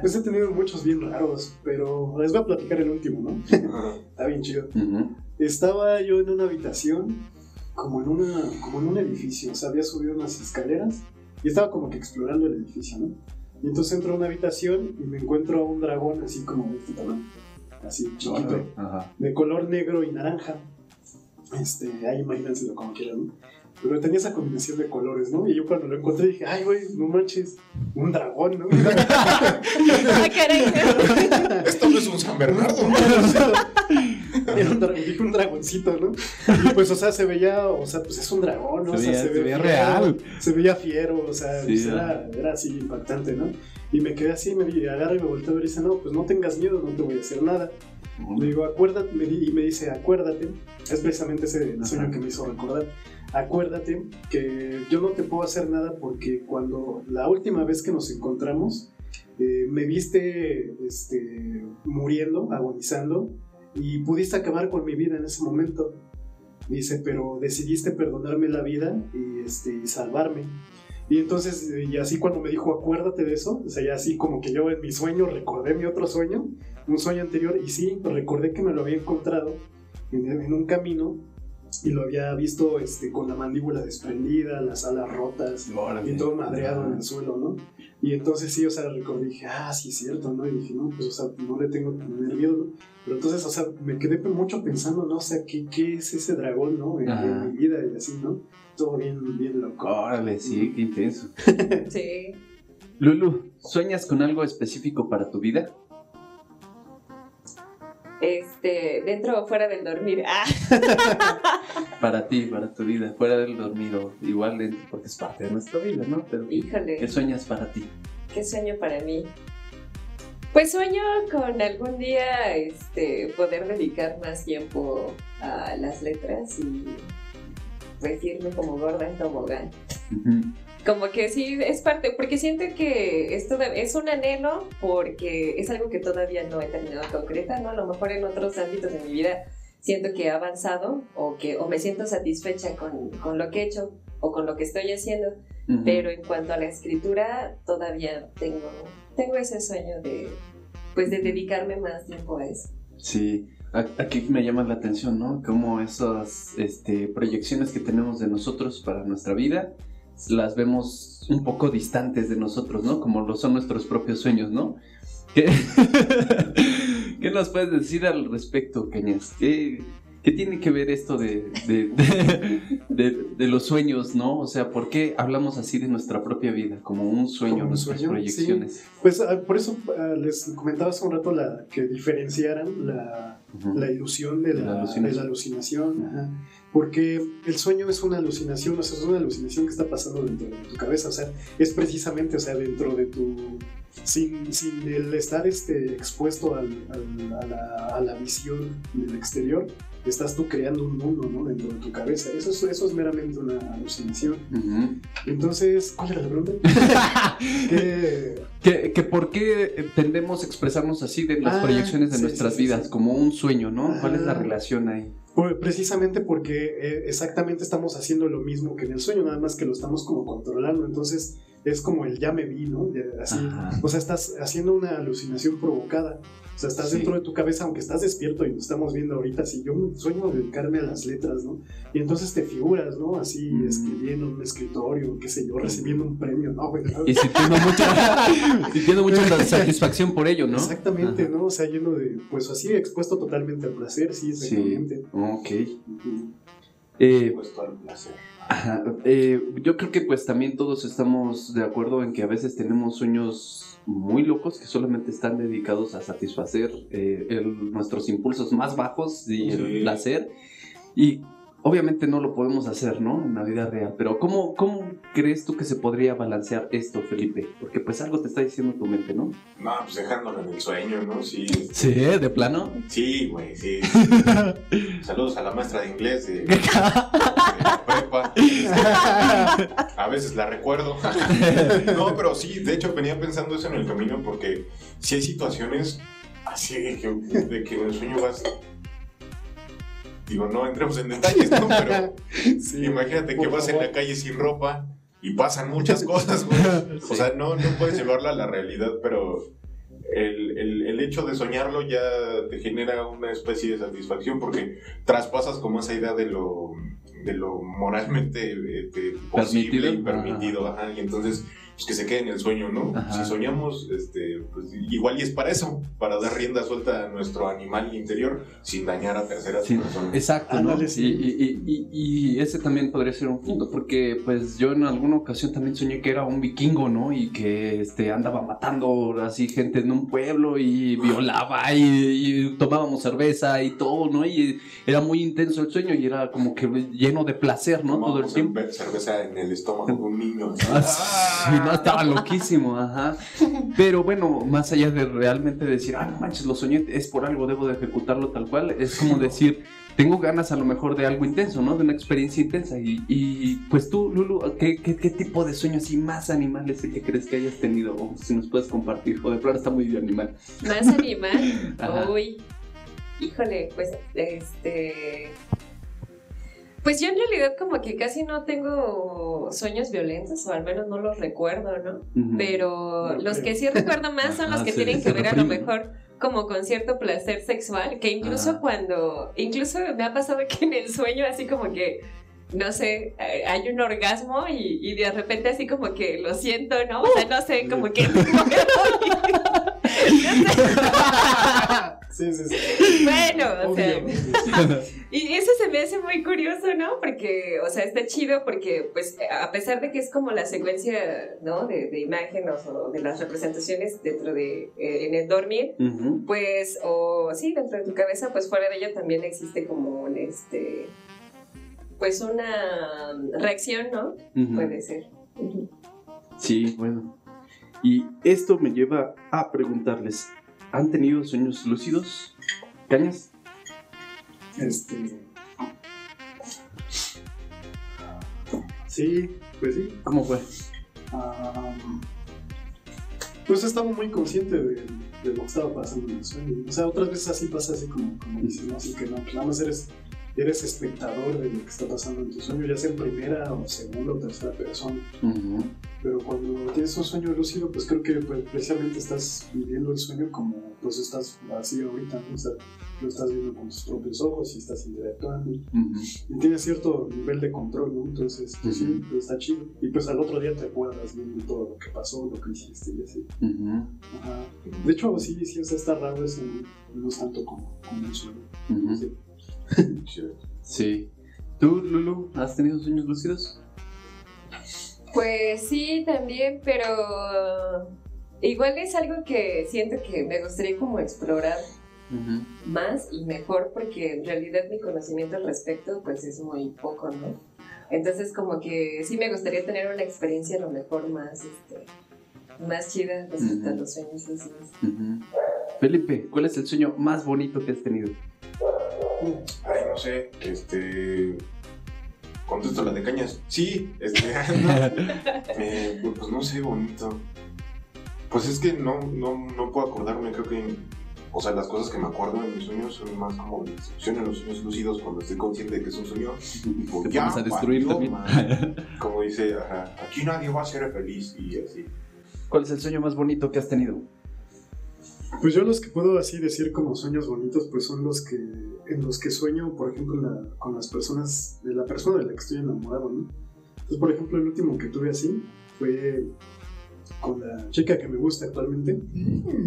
pues he tenido muchos bien raros, pero les voy a platicar el último, ¿no? Está bien chido. Estaba yo en una habitación como en, una, como en un edificio, o sea, había subido unas escaleras y estaba como que explorando el edificio, ¿no? Y entonces entro a una habitación y me encuentro a un dragón así como de este tamaño, así chiquito, Ajá. de color negro y naranja. Este, ahí imagínenselo como quieran, ¿no? Pero tenía esa combinación de colores, ¿no? Y yo cuando lo encontré dije, ay, güey, no manches, un dragón, ¿no? Ah. Esto no es un San Bernardo. Era un, dra- dije un dragoncito, ¿no? Y pues, o sea, se veía, o sea, pues es un dragón, ¿no? Se o sea, veía- se ve veía fiero, real. Se veía fiero, o sea, Sí, pues, ¿no? era, era así impactante, ¿no? Y me quedé así, me agarra y me volteé a ver y dice, no, pues no tengas miedo, no te voy a hacer nada. Le digo, acuérdate, me di- y me dice, acuérdate, es precisamente ese sueño que me hizo recordar. Acuérdate que yo no te puedo hacer nada porque cuando la última vez que nos encontramos, eh, me viste este, muriendo, agonizando, y pudiste acabar con mi vida en ese momento. Dice, pero decidiste perdonarme la vida y, este, y salvarme. Y entonces, eh, y así cuando me dijo, acuérdate de eso, o sea, ya así como que yo en mi sueño recordé mi otro sueño, un sueño anterior, y sí, recordé que me lo había encontrado en, en un camino y lo había visto este, con la mandíbula desprendida, las alas rotas Órale. y todo madreado en el suelo, ¿no? Y entonces sí, o sea, recordé, dije, ah, sí, es cierto, ¿no? Y dije, no, pues, o sea, no le tengo tener miedo, ¿no? Pero entonces, o sea, me quedé mucho pensando, ¿no? O sea, ¿qué, qué es ese dragón, ¿no? En, en mi vida y así, ¿no? Todo bien, bien loco. Órale, sí, qué intenso. Sí. Lulu, ¿sueñas con algo específico para tu vida? Este, dentro o fuera del dormir. Ah, Para ti, para tu vida, fuera del dormido, igual dentro, porque es parte de nuestra vida, ¿no? Pero, ¿qué híjole, sueñas para ti? qué sueño para mí. Pues sueño con algún día este, poder dedicar más tiempo a las letras y pues irme como gorda en tobogán. Ujú. Como que sí, es parte, porque siento que esto es un anhelo porque es algo que todavía no he terminado de concretar, ¿no? A lo mejor en otros ámbitos de mi vida siento que he avanzado o que o me siento satisfecha con, con lo que he hecho o con lo que estoy haciendo, Ujú. pero en cuanto a la escritura todavía tengo, tengo ese sueño de, pues de dedicarme más tiempo a eso. Sí, aquí me llama la atención, ¿no? Cómo esas este, proyecciones que tenemos de nosotros para nuestra vida las vemos un poco distantes de nosotros, ¿no? Como lo son nuestros propios sueños, ¿no? ¿Qué, ¿Qué nos puedes decir al respecto, Cañas? ¿Qué, qué tiene que ver esto de, de, de- de- de los sueños, ¿no? O sea, ¿por qué hablamos así de nuestra propia vida? Como un sueño, Como nuestras sueño, proyecciones. Pues ah, por eso ah, les comentaba hace un rato la, que diferenciaran la, ilusión de la, La alucinación. la porque el sueño es una alucinación, o sea, es una alucinación que está pasando dentro de tu cabeza, o sea, es precisamente, o sea, dentro de tu... Sin, sin el estar este, expuesto al- al- a, la, a la visión del exterior, estás tú creando un mundo ¿no? dentro de tu cabeza. Eso es, eso es meramente una alucinación. Entonces, ¿cuál era la pregunta? ¿Qué, Que, que por qué tendemos a expresarnos así de las Ah, proyecciones de sí, nuestras sí, vidas, sí. como un sueño, ¿no? ¿Cuál es la Ah. relación ahí? Pues precisamente porque eh, exactamente estamos haciendo lo mismo que en el sueño, nada más que lo estamos como controlando. Entonces es como el ya me vi, ¿no? Así, o sea, estás haciendo una alucinación provocada. O sea, estás Sí. dentro de tu cabeza, aunque estás despierto y lo estamos viendo ahorita. Si yo sueño dedicarme a las letras, ¿no? Y entonces te figuras, ¿no? Así Mm. escribiendo en un escritorio, qué sé yo, recibiendo un premio, ¿no? güey? Y sintiendo mucha, sintiendo mucha satisfacción por ello, ¿no? Exactamente, Ajá. ¿no? O sea, lleno de, pues así, expuesto totalmente al placer, sí, Sí. exactamente. Ok. Ujú. Eh, Puesto al placer. Ajá, eh, yo creo que pues también todos estamos de acuerdo en que a veces tenemos sueños muy locos que solamente están dedicados a satisfacer eh, el- nuestros impulsos más bajos y el placer. Y obviamente no lo podemos hacer, ¿no? En la vida real. Pero ¿cómo, ¿cómo crees tú que se podría balancear esto, Felipe? Porque pues algo te está diciendo tu mente, ¿no? No, pues dejándolo en el sueño, ¿no? Sí, Sí, de plano. sí, güey, sí. Saludos a la maestra de inglés de, de la prepa. A veces la recuerdo. No, pero sí, de hecho venía pensando eso en el camino porque sí hay situaciones así de que, de que en el sueño vas... Digo, no entremos en detalles, ¿no? Pero Sí, imagínate que vas en la calle sin ropa y pasan muchas cosas, güey. O sea, no, no puedes llevarla a la realidad, pero el, el- el hecho de soñarlo ya te genera una especie de satisfacción porque traspasas como esa idea de lo, de lo moralmente este, posible y Permitido. Ajá, y entonces, pues que se quede en el sueño, ¿no? Ajá. Si soñamos, este, pues igual y es para eso, para dar rienda suelta a nuestro animal interior sin dañar a terceras Sí, personas. Exacto, ¿no? Y, y- y- y- y ese también podría ser un punto, porque pues yo en alguna ocasión también soñé que era un vikingo, ¿no? Y que este, andaba matando así gente en un pueblo y violaba y, y tomábamos cerveza y todo, ¿no? Y era muy intenso el sueño y era como que lleno de placer, ¿no? Todo el tiempo. cerve- cerveza en el estómago de un niño. Ah, sí, no, estaba loquísimo, ajá. Pero bueno, más allá de realmente decir, ah, no manches, lo soñé, es por algo, debo de ejecutarlo tal cual, es como decir, tengo ganas a lo mejor de algo intenso, ¿no? De una experiencia intensa. Y, y, pues tú, Lulu, ¿qué, qué, qué tipo de sueños así más animales que crees que hayas tenido? O si nos puedes compartir. O de plano está muy de animal. Más animal. Ajá. Uy. Híjole, pues este. Pues yo en realidad como que casi no tengo sueños violentos, o al menos no los recuerdo, ¿no? Pero los que sí recuerdo más son los que tienen que ver a lo mejor como con cierto placer sexual, que incluso cuando, incluso me ha pasado que en el sueño así como que, no sé, eh, hay un orgasmo y, y de repente así como que lo siento, ¿no? O sea, no sé, como que... Sí, sí, sí. bueno, o sea, y eso se me hace muy curioso, ¿no? Porque, o sea, está chido porque, pues, a pesar de que es como la secuencia, ¿no? De, de imágenes o de las representaciones dentro de, eh, en el dormir, pues, o sí, dentro de tu cabeza, pues fuera de ella también existe como un, este, pues una reacción, ¿no? Puede ser. Sí, bueno. Y esto me lleva a preguntarles, ¿han tenido sueños lúcidos? ¿Cañas? Este. Sí, pues sí. ¿Cómo fue? Ah, pues estaba muy consciente de, de lo que estaba pasando en el sueño. O sea, otras veces así pasa, así como, como dices, ¿no? Así que no, pues nada más eres, eres espectador de lo que está pasando en tu sueño, ya sea en primera o segunda o tercera persona. Ujú. Pero cuando tienes un sueño lúcido, pues creo que pues, precisamente estás viviendo el sueño como pues estás así ahorita, ¿no? O sea, lo estás viendo con tus propios ojos y estás interactuando. Ujú. Y tienes cierto nivel de control, ¿no? Entonces, pues sí, Ujú. pues, está chido. Y pues al otro día te acuerdas bien de todo lo que pasó, lo que hiciste y así. Ajá. De hecho, sí, sí, o sea, está raro eso, no, es tanto como, como un sueño. Sí. Sí. ¿Tú, Lulu, has tenido sueños lúcidos? Pues sí, también, pero igual es algo que siento que me gustaría como explorar más y mejor porque en realidad mi conocimiento al respecto pues es muy poco, ¿no? Entonces como que sí me gustaría tener una experiencia a lo mejor más, este, más chida respecto a los sueños lúcidos. Felipe, ¿cuál es el sueño más bonito que has tenido? Ay, no sé, este. Contesto la de cañas. Sí, este. no. Eh, pues no sé, bonito. Pues es que no, no, no puedo acordarme, creo que. O sea, las cosas que me acuerdo en mis sueños son más como de destrucción en los sueños lúcidos cuando estoy consciente de que es un sueño. Ya, pones a destruir valió, también. man. Como dice, ajá, aquí nadie va a ser feliz y así. ¿Cuál es el sueño más bonito que has tenido? Pues yo los que puedo así decir como sueños bonitos, pues son los que en los que sueño, por ejemplo, la- con las personas, de la persona de la que estoy enamorado, ¿no? Entonces, por ejemplo, el último que tuve así fue con la chica que me gusta actualmente.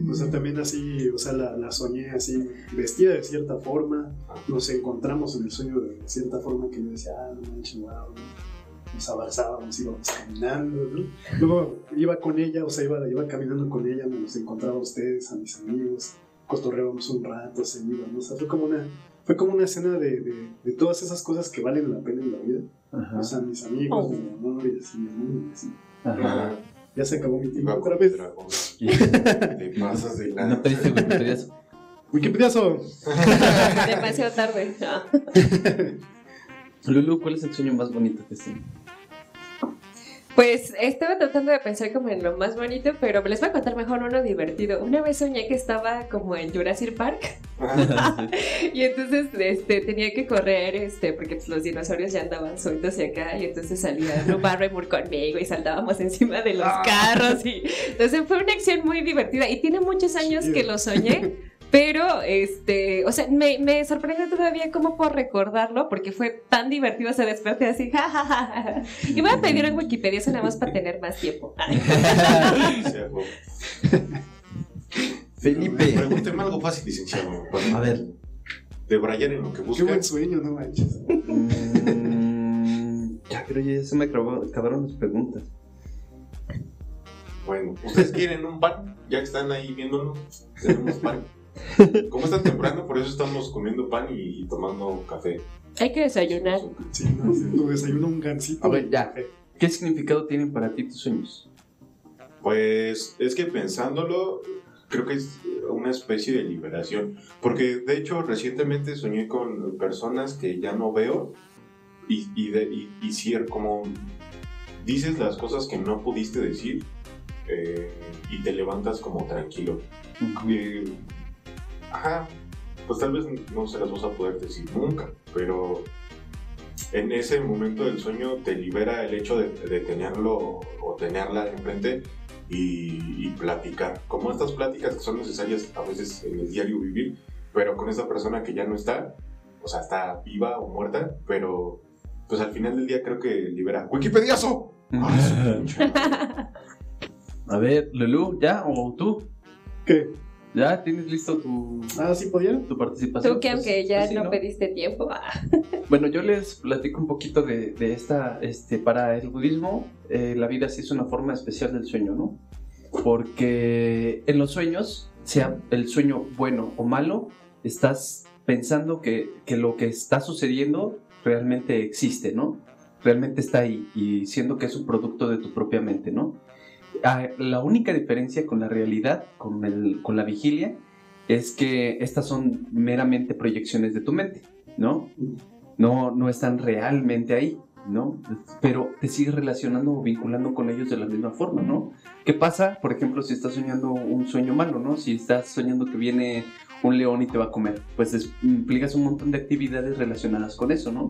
O sea, también así, o sea, la, la soñé así, vestida de cierta forma. Nos encontramos en el sueño de cierta forma que yo decía, ah, no manches, wow, ¿no? Nos abrazábamos, íbamos caminando, ¿no? Luego iba con ella, o sea, iba, iba caminando con ella, me los encontraba a ustedes, a mis amigos, cotorreábamos un rato, se iban, ¿no? O sea, fue como una, fue como una escena de, de, de todas esas cosas que valen la pena en la vida. Ajá. O sea, mis amigos, Oh. mi amor y así, mi amor y así. Ajá. Ya se acabó mi tiempo otra vez. Te pasas de la. No pediste Wikipediazo. Wikipediazo. Demasiado tarde. Ah. Lulu, ¿cuál es el sueño más bonito que tenido? Pues estaba tratando de pensar como en lo más bonito, pero les voy a contar mejor uno divertido. Una vez soñé que estaba como en Jurassic Park y entonces este, tenía que correr este, porque pues, los dinosaurios ya andaban sueltos y acá y entonces salía Drew Barrymore conmigo y saltábamos encima de los carros y entonces fue una acción muy divertida y tiene muchos años que lo soñé. Pero, este, o sea, me, me sorprende todavía cómo puedo recordarlo, porque fue tan divertido ese desperté así, ja, ja, ja, ja. Y voy a pedir en Wikipedia eso nada más para tener más tiempo. Felipe. Pregúnteme algo fácil, licenciado. A ver. De Brian en lo que busca. Qué buen sueño, no manches. Mm, ya, pero ya se me acabó- acabaron las preguntas. Bueno, ¿ustedes quieren un pan? Ya que están ahí viéndonos, tenemos pan. Como es tan temprano, por eso estamos comiendo pan y, y tomando café. Hay que desayunar. Sí, no, desayuno un gansito. A ver, ya. ¿Qué significado tienen para ti tus sueños? Pues es que pensándolo, creo que es una especie de liberación. Porque de hecho, recientemente soñé con personas que ya no veo y, y, de- y, y sí, como dices las cosas que no pudiste decir eh, y te levantas como tranquilo. Eh, ajá, pues tal vez no se las vas a poder decir nunca, pero en ese momento del sueño te libera el hecho de, de tenerlo o tenerla enfrente y, y platicar. Como estas pláticas que son necesarias a veces en el diario vivir, pero con esa persona que ya no está, o sea, está viva o muerta, pero pues al final del día creo que libera. ¡Wikipediazo! Madre. A ver, Lulu, ¿ya? ¿O tú? ¿Qué? ¿Ya tienes listo tu, Ah, ¿sí tu participación? Tú que Pues, aunque ya pues sí, no, pediste tiempo. ah. Bueno, yo les platico un poquito de, de esta, este, para el budismo, eh, la vida sí es una forma especial del sueño, ¿no? Porque en los sueños, sea el sueño bueno o malo, estás pensando que, que lo que está sucediendo realmente existe, ¿no? Realmente está ahí y siendo que es un producto de tu propia mente, ¿no? La única diferencia con la realidad, con, el, con la vigilia, es que estas son meramente proyecciones de tu mente, ¿no? no, no están realmente ahí, ¿no? Pero te sigues relacionando o vinculando con ellos de la misma forma, ¿no? ¿Qué pasa, por ejemplo, si estás soñando un sueño malo, ¿no? Si estás soñando que viene un león y te va a comer, pues es- implicas un montón de actividades relacionadas con eso, ¿no?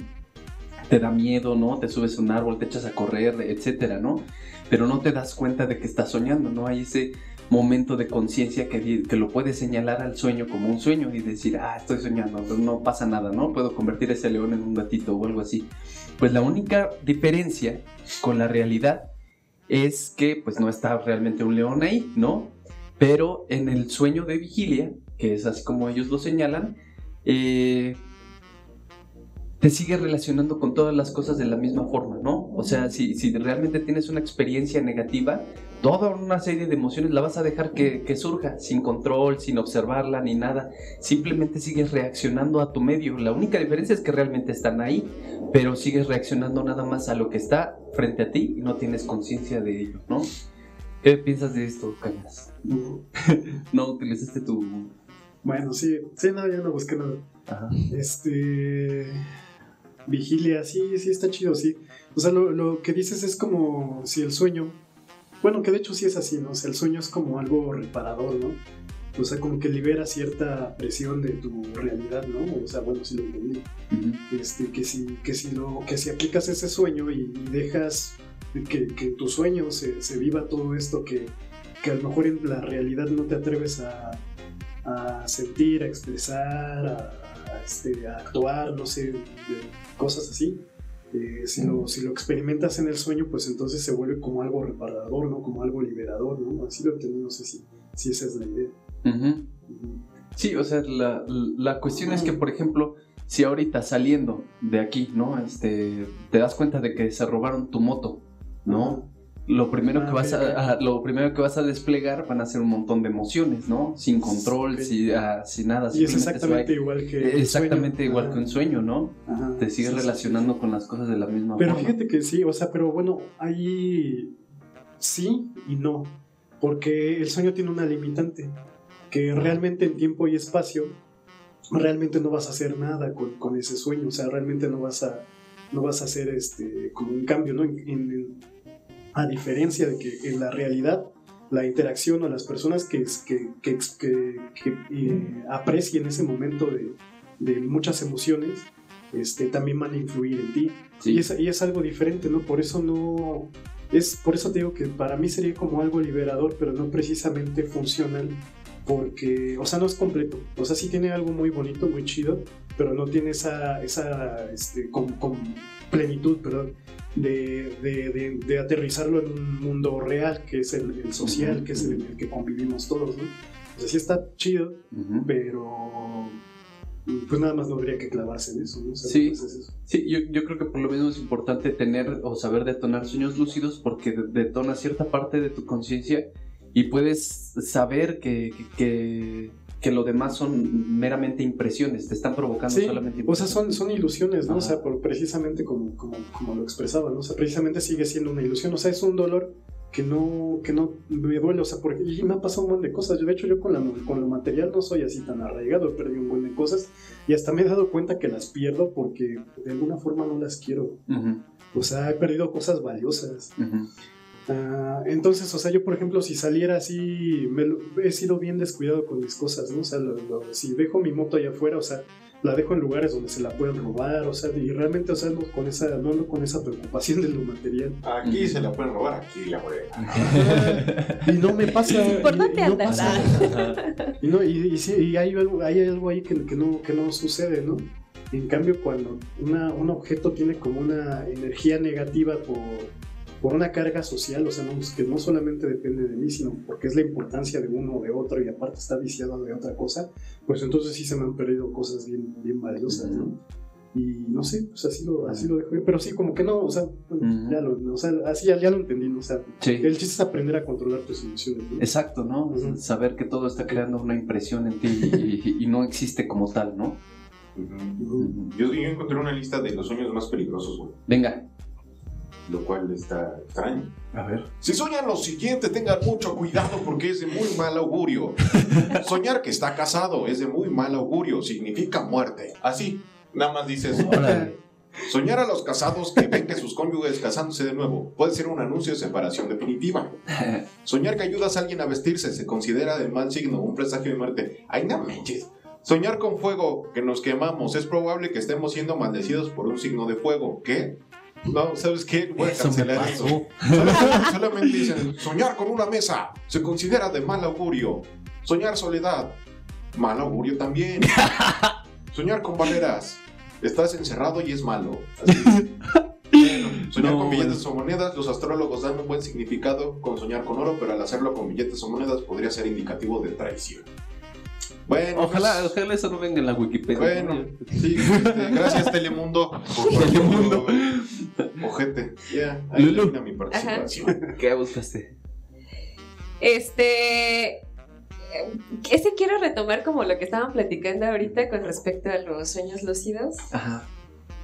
Te da miedo, ¿no? Te subes a un árbol, te echas a correr, etcétera, ¿no? Pero no te das cuenta de que estás soñando, ¿no? Hay ese momento de conciencia que, que lo puedes señalar al sueño como un sueño y decir, ah, estoy soñando, no, no pasa nada, ¿no? Puedo convertir ese león en un gatito o algo así. Pues la única diferencia con la realidad es que pues no está realmente un león ahí, ¿no? Pero en el sueño de vigilia, que es así como ellos lo señalan, eh, te sigue relacionando con todas las cosas de la misma forma, ¿no? O sea, si, si realmente tienes una experiencia negativa, toda una serie de emociones la vas a dejar que, que surja, sin control, sin observarla ni nada. Simplemente sigues reaccionando a tu medio. La única diferencia es que realmente están ahí, pero sigues reaccionando nada más a lo que está frente a ti y no tienes conciencia de ello, ¿no? ¿Qué piensas de esto, Cañas? No utilizaste tu... Bueno, sí, sí, no, ya no busqué nada. Ajá. Este. Vigilia, sí, sí, está chido, sí. O sea, lo, lo que dices es como si el sueño. Bueno, que de hecho sí es así, ¿no? O sea, el sueño es como algo reparador, ¿no? O sea, como que libera cierta presión de tu realidad, ¿no? O sea, bueno, sí lo entendí. Este, que si, que si lo, que si aplicas ese sueño y, y dejas que, que tu sueño se, se viva todo esto que, que a lo mejor en la realidad no te atreves a, a sentir, a expresar, a, a, este, a actuar, no sé, de cosas así. Eh, si, lo, si lo experimentas en el sueño, pues entonces se vuelve como algo reparador, ¿no? Como algo liberador, ¿no? Así lo entendí, no sé si, si esa es la idea. Sí, o sea, la, la cuestión es que, por ejemplo, si ahorita saliendo de aquí, ¿no? Este, te das cuenta de que se robaron tu moto, ¿no? Lo primero, Ah, que vas ok, ok. a, a- lo primero que vas a desplegar van a ser un montón de emociones, ¿no? Sin control, Ok. sin, ah, sin nada. Y es va- exactamente igual que. exactamente sueño. igual Ajá. que un sueño, ¿no? Ajá. Te sigues Sí, sí, sí. relacionando con las cosas de la misma Pero forma. fíjate que sí, o sea, pero bueno, ahí sí y no, porque el sueño tiene una limitante, que realmente en tiempo y espacio, realmente no vas a hacer nada con, con ese sueño, o sea, realmente no vas a, no vas a hacer este, como un cambio, ¿no? En- en- en- a diferencia de que en la realidad, la interacción o las personas que, que, que, que- eh, aprecien ese momento de, de muchas emociones, este, también van a influir en ti. Sí. Y, es, y es algo diferente, ¿no? Por eso no. Es, por eso te digo que para mí sería como algo liberador, pero no precisamente funcional porque, o sea, no es completo. O sea, sí tiene algo muy bonito, muy chido, pero no tiene esa, esa este, con, con plenitud, perdón, de, de, de, de aterrizarlo en un mundo real, que es el, el social, que es el, el que convivimos todos, ¿no? O sea, sí está chido, pero pues nada más no habría que clavarse en eso, ¿no? O sea, Sí. pues es eso. Sí, yo, yo creo que por lo mismo es importante tener o saber detonar sueños lúcidos porque de- detona cierta parte de tu conciencia y puedes saber que, que, que- que lo demás son meramente impresiones, te están provocando Sí, solamente O sea, impresiones. son, son ilusiones, ¿no? O Ajá. sea, por, precisamente como, como, como lo expresaba, ¿no? O sea, precisamente sigue siendo una ilusión. O sea, es un dolor que no, que no me duele. O sea, porque y me ha pasado un montón de cosas. Yo, de hecho, yo con, la, con lo material no soy así tan arraigado. Perdí un buen de cosas. Y hasta me he dado cuenta que las pierdo porque de alguna forma no las quiero. Ujú, O sea, he perdido cosas valiosas. ujú. Ah, entonces, o sea, yo por ejemplo, si saliera así, me lo- he sido bien descuidado con mis cosas, ¿no? O sea, lo- lo- si dejo mi moto allá afuera, o sea, la dejo en lugares donde se la pueden robar, o sea, y realmente, o sea, no con esa, no ando con esa preocupación de lo material. Aquí se la pueden robar, aquí la pueden. Y no me pasa. ¿Por y- dónde y no pasa. Y, no, y, y sí, y hay, algo, hay algo ahí que, que no, que no sucede, ¿no? En cambio, cuando una- un objeto tiene como una energía negativa por, por una carga social, o sea, no, que no solamente depende de mí, sino porque es la importancia de uno o de otro y aparte está viciado de otra cosa, pues entonces sí se me han perdido cosas bien, bien valiosas, ¿no? Y no sé, pues así lo, así lo dejo, pero sí, como que no, o sea, bueno, ya lo, o sea, así ya, ya lo entendí, ¿no? o sea, Sí. el chiste es aprender a controlar tus emociones, ¿no? Exacto, ¿no? Ujú. Saber que todo está creando una impresión en ti y, y no existe como tal, ¿no? Ujú. Yo, yo encontré una lista de los sueños más peligrosos, güey, Venga. Lo cual está extraño. A ver. Si sueñan lo siguiente, tengan mucho cuidado porque es de muy mal augurio. Soñar que está casado es de muy mal augurio, significa muerte. Así, nada más dices, soñar a los casados que ven que sus cónyuges casándose de nuevo puede ser un anuncio de separación definitiva. Soñar que ayudas a alguien a vestirse se considera de mal signo, un presagio de muerte. Ay, no manches. Soñar con fuego, que nos quemamos, es probable que estemos siendo maldecidos por un signo de fuego. ¿Qué? No, ¿sabes qué? Voy a Eso me cancelar eso. Solamente, solamente dicen, soñar con una mesa se considera de mal augurio. Soñar soledad, mal augurio también. Soñar con barreras, estás encerrado y es malo. Así. Bueno, soñar No, con billetes bueno. o monedas, los astrólogos dan un buen significado con soñar con oro, pero al hacerlo con billetes o monedas podría ser indicativo de traición. Bueno, Ojalá, pues, ojalá eso no venga en la Wikipedia. bueno, ¿no? sí, este, gracias Telemundo. por- Telemundo. Ojete, ya, ahí Lulu. mi participación. ¿Qué buscaste? Este. Ese quiero retomar como lo que estaban platicando ahorita con respecto a los sueños lúcidos. Ajá.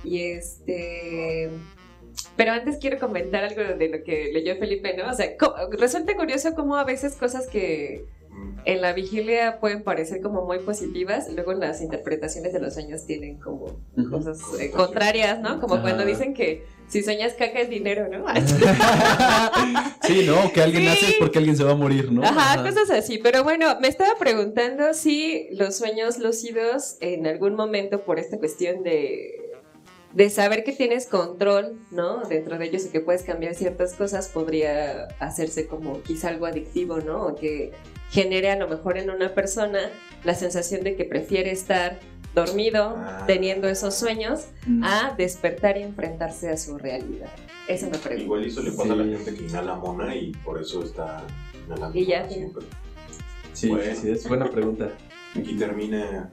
Y este. Pero antes quiero comentar algo de lo que leyó Felipe, ¿no? O sea, resulta curioso cómo a veces cosas que en la vigilia pueden parecer como muy positivas, luego las interpretaciones de los sueños tienen como cosas eh, contrarias, ¿no? Como cuando dicen que si sueñas caca es dinero, ¿no? sí, ¿no? Que alguien Sí. hace es porque alguien se va a morir, ¿no? Ajá, cosas así. Pero bueno, me estaba preguntando si los sueños lúcidos en algún momento por esta cuestión de, de saber que tienes control, ¿no? Dentro de ellos y que puedes cambiar ciertas cosas podría hacerse como quizá algo adictivo, ¿no? O que genere a lo mejor en una persona la sensación de que prefiere estar dormido Ah. teniendo esos sueños Mm. a despertar y enfrentarse a su realidad. Eso me pregunto. Igual eso le pasa a Sí. la gente que inhala mona y por eso está inhalando Y ya, siempre. Sí, Bueno. sí, es buena pregunta. Aquí termina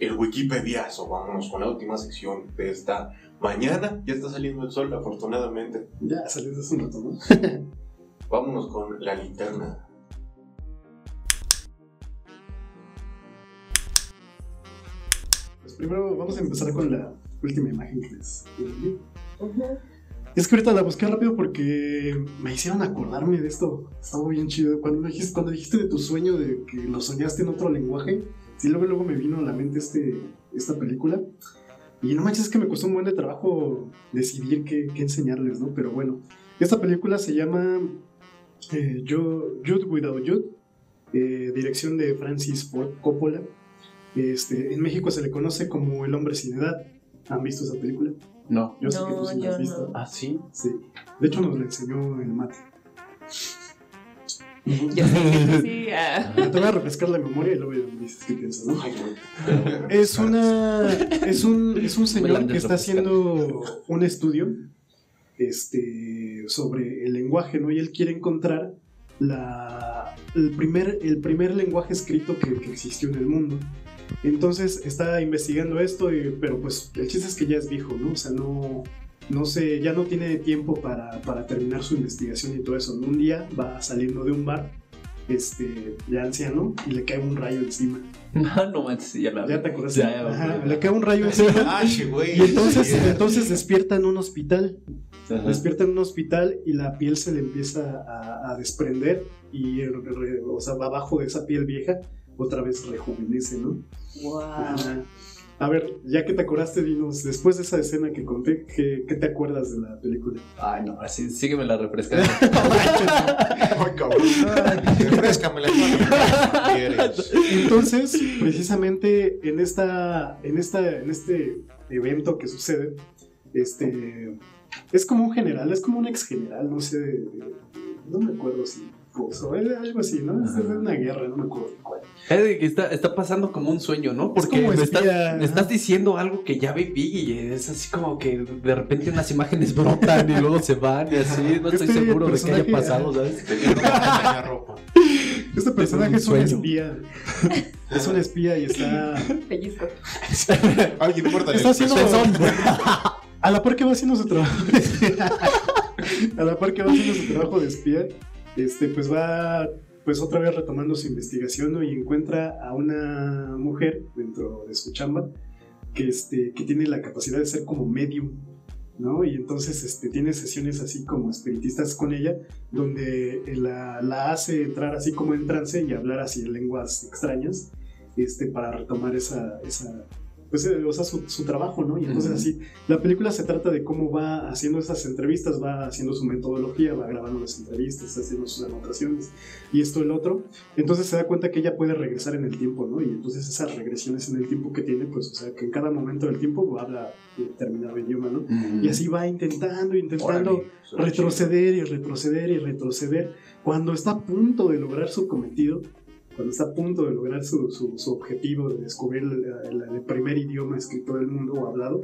el Wikipediazo. Vámonos con la última sección de esta mañana. Ya está saliendo el sol, afortunadamente. Ya salió hace un rato, ¿no? Vámonos con la linterna. Primero vamos a empezar con la última imagen que les envié. Es que ahorita la busqué rápido porque me hicieron acordarme de esto. Estaba bien chido. Cuando me dijiste, cuando dijiste de tu sueño de que lo soñaste en otro lenguaje, sí, luego, luego me vino a la mente este, esta película. Y no manches, es que me costó un buen de trabajo decidir qué, qué enseñarles, ¿no? Pero bueno, esta película se llama eh, Jude Without Jude, eh, dirección de Francis Ford Coppola. Este, en México se le conoce como El hombre sin edad. ¿Han visto esa película? No. Yo sé que No, tú sí la has yo visto. no. Ah, sí. Sí. De hecho, nos la enseñó el mate. Yo sé que sí. ah. Te voy a refrescar la memoria y luego ya me dices qué piensas, ¿no? Ay, güey. Es una. Es un, es un señor que está haciendo un estudio este, sobre el lenguaje, ¿no? Y él quiere encontrar la, el, primer, el primer lenguaje escrito que, que existió en el mundo. Entonces está investigando esto, y- pero pues el chiste es que ya es viejo, ¿no? O sea, no, no sé, ya no tiene tiempo para, para terminar su investigación y todo eso. Un día va saliendo de un bar, este, ya anciano, y le cae un rayo encima. No manches, ya la ¿Ya te acordaste? Ya, ya me Ajá, acordé. le cae un rayo encima. Ah. Y entonces, entonces despierta en un hospital. Ajá. Despierta en un hospital y la piel se le empieza a, a desprender y o sea, abajo de esa piel vieja otra vez rejuvenece, ¿no? Wow. Ajá. A ver, ya que te acordaste, dinos, después de esa escena que conté, ¿qué, qué te acuerdas de la película? Ay, no, así sígueme la refrescando. Ay, cabrón. Refrescame la. Entonces, precisamente en esta, en esta, en este evento que sucede, este, es como un general, es como un ex general, no sé, no me acuerdo si puso, algo así, ¿no? Es una guerra, no me acuerdo de cuál. Es de que está, está pasando como un sueño, ¿no? Porque como me, estás, me estás diciendo algo que ya viví y es así como que de repente unas imágenes brotan y luego se van y así. No estoy Este seguro de que haya pasado. ¿sabes? Una ropa. Este personaje un es un espía, es un espía y está, Pellizco. Alguien muerta está haciendo, a la par que va haciendo su trabajo, a la par que va haciendo su trabajo de espía, este, pues va pues otra vez retomando su investigación y encuentra a una mujer dentro de su chamba que, este, que tiene la capacidad de ser como medium, ¿no? Y entonces este, tiene sesiones así como espiritistas con ella, donde la, la hace entrar así como en trance y hablar así en lenguas extrañas, este, para retomar esa pues, eh, o sea, su, su trabajo, ¿no? Y entonces Ujú. así, la película se trata de cómo va haciendo esas entrevistas, va haciendo su metodología, va grabando las entrevistas, haciendo sus anotaciones y esto el otro. Entonces se da cuenta que ella puede regresar en el tiempo, ¿no? Y entonces esas regresiones en el tiempo que tiene, pues, o sea, que en cada momento del tiempo habla determinado idioma, ¿no? Y así va intentando, intentando retroceder y retroceder y retroceder. Cuando está a punto de lograr su cometido, cuando está a punto de lograr su, su- su objetivo de descubrir el, el- el primer idioma escrito del mundo o hablado,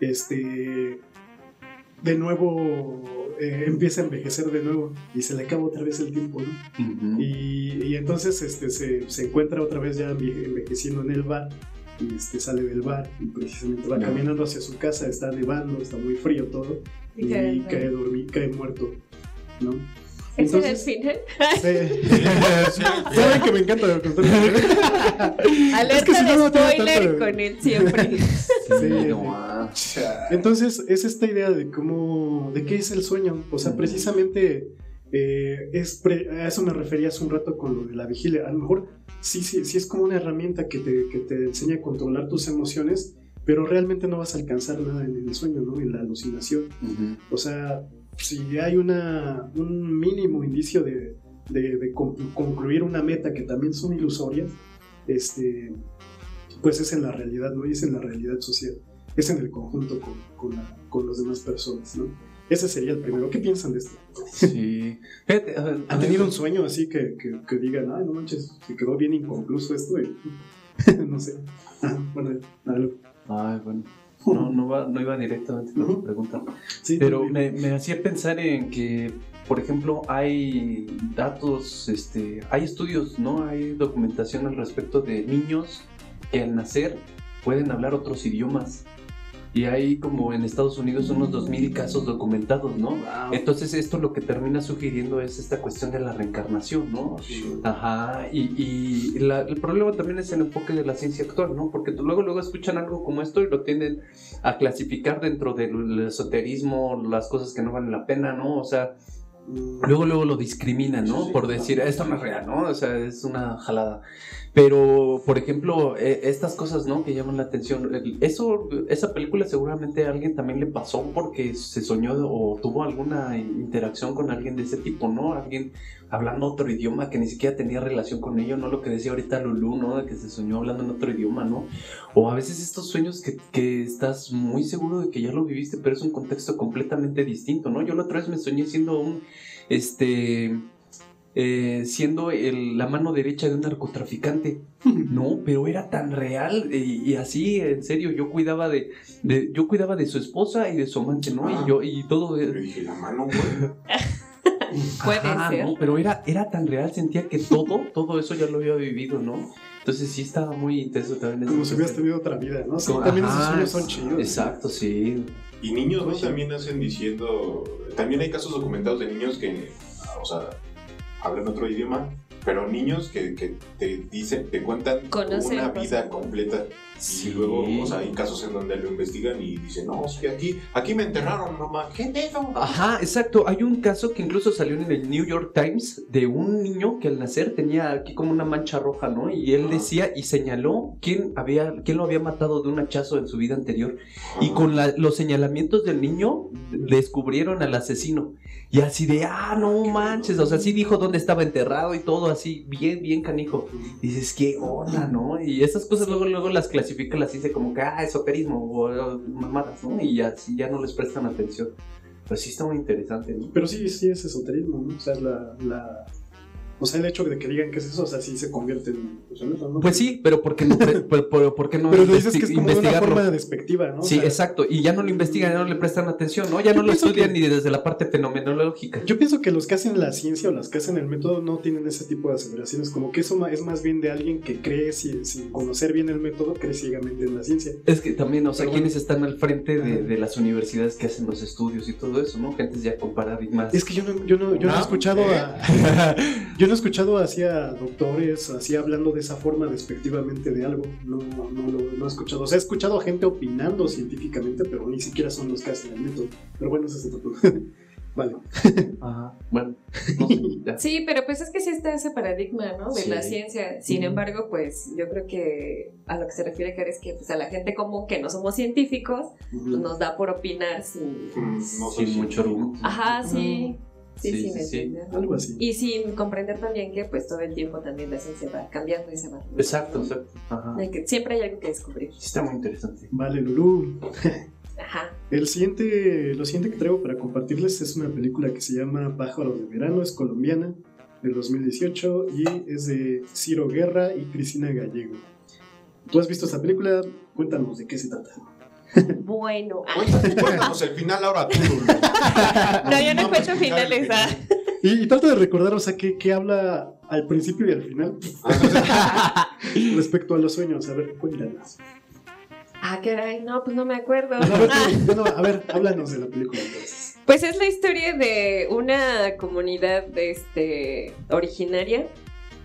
este, de nuevo eh, empieza a envejecer de nuevo y se le acaba otra vez el tiempo, ¿no? Ujú. Y, y entonces este, se, se encuentra otra vez ya enve- envejeciendo en el bar y este, sale del bar y precisamente va caminando hacia su casa, está nevando, está muy frío todo y, cae, dormi- cae muerto, ¿no? ¿Ese era el final? sí. Saben que me encanta contar. Alerta que si no de spoiler tanto- con él siempre. Sí. Entonces, es esta idea de cómo, de qué es el sueño. O sea, Ujú. precisamente eh, es pre- a eso me refería hace un rato con lo de la vigilia. A lo mejor sí, sí, sí es como una herramienta que te, que te enseña a controlar tus emociones, pero realmente no vas a alcanzar nada en el sueño, ¿no? En la alucinación. O sea, si hay una, un mínimo indicio de, de- de con- concluir una meta que también son ilusorias, este, pues es en la realidad, ¿no? Y es en la realidad social. Es en el conjunto con, con, la- con las demás personas, ¿no? Ese sería el primero. ¿Qué piensan de esto? Sí. ¿Han tenido un sueño así que, que, que digan, ay, no manches, se quedó bien inconcluso esto? Y, no sé. Ah, bueno, algo. Ay, bueno. No, no, va, no iba directamente con tu pregunta. Sí, Pero me, me hacía pensar en que, por ejemplo, hay datos, este, hay estudios, ¿no? Hay documentación al respecto de niños que al nacer pueden hablar otros idiomas. Y hay como en Estados Unidos unos 2.000 casos documentados, ¿no? Wow. Entonces esto lo que termina sugiriendo es esta cuestión de la reencarnación, ¿no? Ajá, y, y la- el problema también es el enfoque de la ciencia actual, ¿no? Porque luego, luego escuchan algo como esto y lo tienden a clasificar dentro del esoterismo, las cosas que no valen la pena, ¿no? O sea, Mm, luego, luego lo discriminan, ¿no? Sí, Por decir, esto no es real, ¿no? O sea, es una jalada. Pero, por ejemplo, eh, estas cosas, ¿no? Que llaman la atención. Eso, esa película seguramente a alguien también le pasó porque se soñó o tuvo alguna interacción con alguien de ese tipo, ¿no? Alguien hablando otro idioma que ni siquiera tenía relación con ello, ¿no? Lo que decía ahorita Lulu, ¿no? De que se soñó hablando en otro idioma, ¿no? O a veces estos sueños que, que estás muy seguro de que ya lo viviste, pero es un contexto completamente distinto, ¿no? Yo la otra vez me soñé siendo un, este, eh, siendo el- la mano derecha de un narcotraficante. No, pero era tan real y, así, en serio, yo cuidaba de, de- yo cuidaba de su esposa y de su amante, ¿no? Ah. Y yo, y todo. Le eh, dije, la mano, güey. Puede ajá, ser. ¿no? Pero era, era tan real, sentía que todo, todo eso ya lo había vivido, ¿no? Entonces sí estaba muy intenso también. Como si hubieras tenido otra vida, ¿no? Sí, Como- también esos sueños son chidos. Exacto, sí. Y niños, ¿no? También hacen diciendo. También hay casos documentados de niños que, o sea, hablan otro idioma, pero niños que, que te dicen, te cuentan Conocen una cosas. vida completa. Sí. Y luego, o sea, hay casos en donde lo investigan y dicen, no, sí, aquí, aquí me enterraron, mamá. ¿Qué pedo? Ajá, exacto. Hay un caso que incluso salió en el New York Times de un niño que al nacer tenía aquí como una mancha roja, ¿no? Y él Ah. decía y señaló quién había, quién lo había matado de un hachazo en su vida anterior. Y con la- los señalamientos del niño descubrieron al asesino. Y así de, ah, no manches. O sea, sí dijo dónde estaba enterrado y todo así, bien, bien canijo. Y dices, qué onda, ¿no? Y esas cosas luego, luego las clasifica, las dice como que, ah, esoterismo o mamadas, ¿no? Y ya, ya no les prestan atención. Pero sí está muy interesante, ¿no? Pero sí, sí es esoterismo, ¿no? O sea, la, la... O sea, el hecho de que digan que es eso, o sea, sí se convierte en... Pues, ¿no? Pues sí, pero ¿por qué no, pero, pero ¿por qué no Pero dices que es como una forma despectiva, ¿no? O Sí, sea, exacto. Y ya no lo investigan, ya no le prestan atención, ¿no? Ya no lo estudian que- ni desde la parte fenomenológica. Yo pienso que los que hacen la ciencia o las que hacen el método no tienen ese tipo de aseveraciones, como que eso es más bien de alguien que cree, si- sin conocer bien el método, cree ciegamente en la ciencia. Es que también, o sea, Pero quienes están al frente de, las universidades que hacen los estudios y todo eso, ¿no? Gentes ya con paradigmas. Es que yo no, yo no, yo no he escuchado eh. a... Yo no he escuchado así a doctores, así hablando de esa forma despectivamente de algo. No, no lo no he escuchado. O sea, he escuchado a gente opinando científicamente, pero ni siquiera son los que hacen el método. Pero bueno, ese es otro punto. Vale. Ajá. Bueno, no sé. Sí, pero pues es que sí está ese paradigma, ¿no? De Sí. la ciencia. Sin Ujú. embargo, pues yo creo que a lo que se refiere Karen es que pues a la gente común que no somos científicos pues, nos da por opinar sin... Mm, No soy Sin mucho rumbo. Ajá, sí. Sí, Sí, sí, sí. entender. Algo así. Y sin comprender también que pues todo el tiempo también la ciencia va cambiando y se va. Exacto, exacto. Ajá. Que siempre hay algo que descubrir. Sí Está muy interesante. Vale, Lulú. Ajá. El siguiente, lo siguiente que traigo para compartirles es una película que se llama Pájaros de Verano, es colombiana, del 2018 y es de Ciro Guerra y Cristina Gallego. ¿Tú has visto esta película? Cuéntanos de qué se trata. Bueno. ah. Cuéntanos, cuéntanos el final ahora tú. Lulu. No, yo no encuentro finales. ah. Y, y trato de recordar, o sea, qué, qué habla al principio y al final respecto a los sueños. A ver, cuéntanos. Ah, caray, no, pues no me acuerdo. No, a, ver, Ah. tú, no, a ver, háblanos de la película entonces. Pues es la historia de una comunidad este, originaria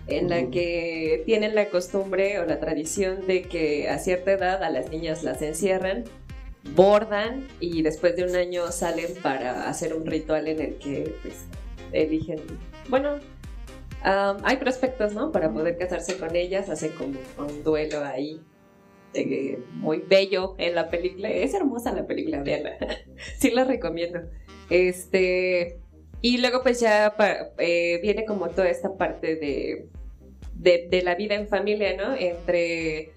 en la que tienen la costumbre o la tradición de que a cierta edad a las niñas las encierran, bordan y después de un año salen para hacer un ritual en el que pues, eligen, bueno, hay prospectos, ¿no? Para poder casarse con ellas, hacen como un duelo ahí. eh, muy bello en la película, es hermosa la película, veanla, sí la recomiendo. Este, y luego pues ya eh, viene como toda esta parte de, de, la vida en familia, ¿no? Entre,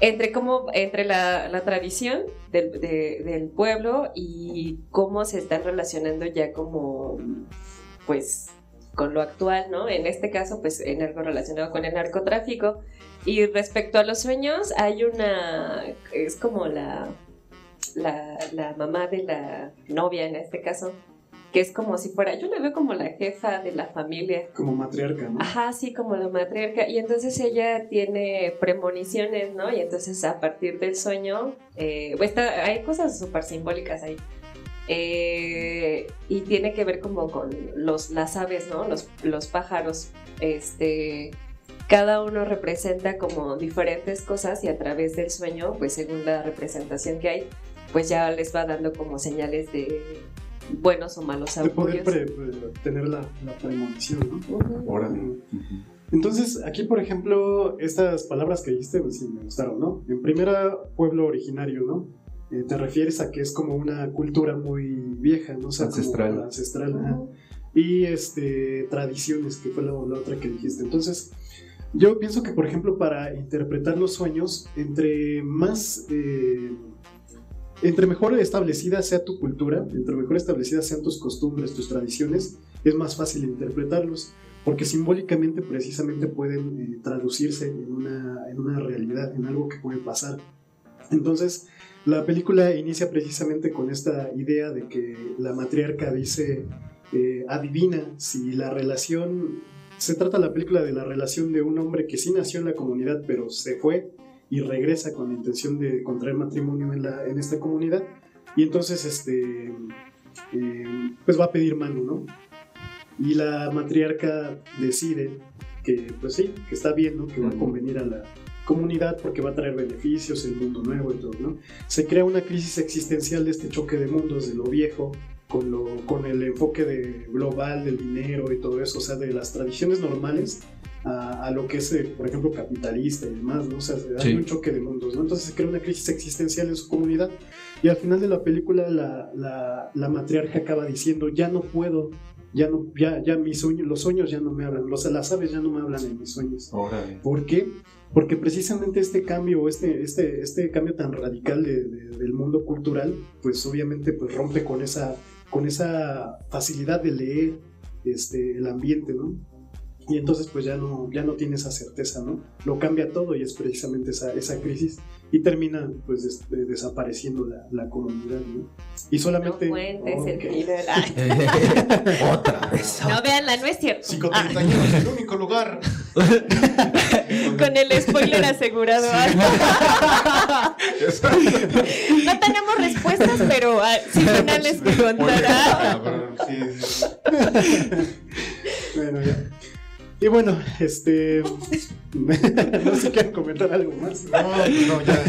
entre cómo, entre la, la tradición del, de- del pueblo y cómo se están relacionando ya como, pues, con lo actual, ¿no? En este caso, pues, en algo relacionado con el narcotráfico. Y respecto a los sueños, hay una, es como la, la, la mamá de la novia en este caso, que es como si fuera, yo la veo como la jefa de la familia. Como matriarca, ¿no? Ajá, sí, como la matriarca. Y entonces ella tiene premoniciones, ¿no? Y entonces a partir del sueño, eh, está- hay cosas súper simbólicas ahí. Eh, y tiene que ver como con los, las aves, ¿no? Los, los pájaros. Este, cada uno representa como diferentes cosas y a través del sueño, pues según la representación que hay, pues ya les va dando como señales de buenos o malos De poder augurios. pre- pre- tener la, la premonición, ¿no? Órale. Entonces, aquí, por ejemplo, estas palabras que dijiste, pues sí me gustaron, ¿no? En primera, pueblo originario, ¿no? Eh, te refieres a que es como una cultura muy vieja, ¿no? O sea, como Ancestral. ancestral. Y este, tradiciones, que fue la, la otra que dijiste. Entonces, yo pienso que, por ejemplo, para interpretar los sueños, entre más... eh, entre mejor establecida sea tu cultura, entre mejor establecidas sean tus costumbres, tus tradiciones, es más fácil interpretarlos, porque simbólicamente precisamente pueden eh, traducirse en una, en una realidad, en algo que puede pasar. Entonces, la película inicia precisamente con esta idea de que la matriarca dice, eh, adivina si la relación, se trata la película de la relación de un hombre que sí nació en la comunidad, pero se fue y regresa con la intención de contraer matrimonio en, la, en esta comunidad, y entonces este, eh, pues va a pedir mano, ¿no? Y la matriarca decide que, pues sí, que está bien, ¿no? Que va a convenir a la comunidad porque va a traer beneficios, el mundo nuevo y todo, ¿no? Se crea una crisis existencial de este choque de mundos, de lo viejo, con, lo, con el enfoque de global del dinero y todo eso, o sea, de las tradiciones normales a, a lo que es, eh, por ejemplo, capitalista y demás, ¿no? O sea, hay Sí. un choque de mundos, ¿no? Entonces se crea una crisis existencial en su comunidad y al final de la película la, la, la matriarca acaba diciendo, ya no puedo, ya no, ya, ya mis sueños, los sueños ya no me hablan, los, las aves ya no me hablan en mis sueños. Órale. ¿Por qué? Porque precisamente este cambio, este, este, este cambio tan radical de- de- del mundo cultural, pues obviamente pues rompe con esa, con esa facilidad de leer este, el ambiente, ¿no? Y entonces pues ya no, ya no tiene esa certeza, ¿no? Lo cambia todo y es precisamente esa, esa crisis y termina pues des- de- desapareciendo la, la comunidad, ¿no? Y No solamente... cuentes el Ok. final. Ay, Otra vez. No, veanla, no es cierto. Ah, 531 es el único lugar. con el spoiler asegurado. No tenemos respuestas, pero ah, sí finales que contar. Ah, sí, sí. Bueno, ya. Y bueno, este... no sé si quieren comentar algo más. No, no, ya.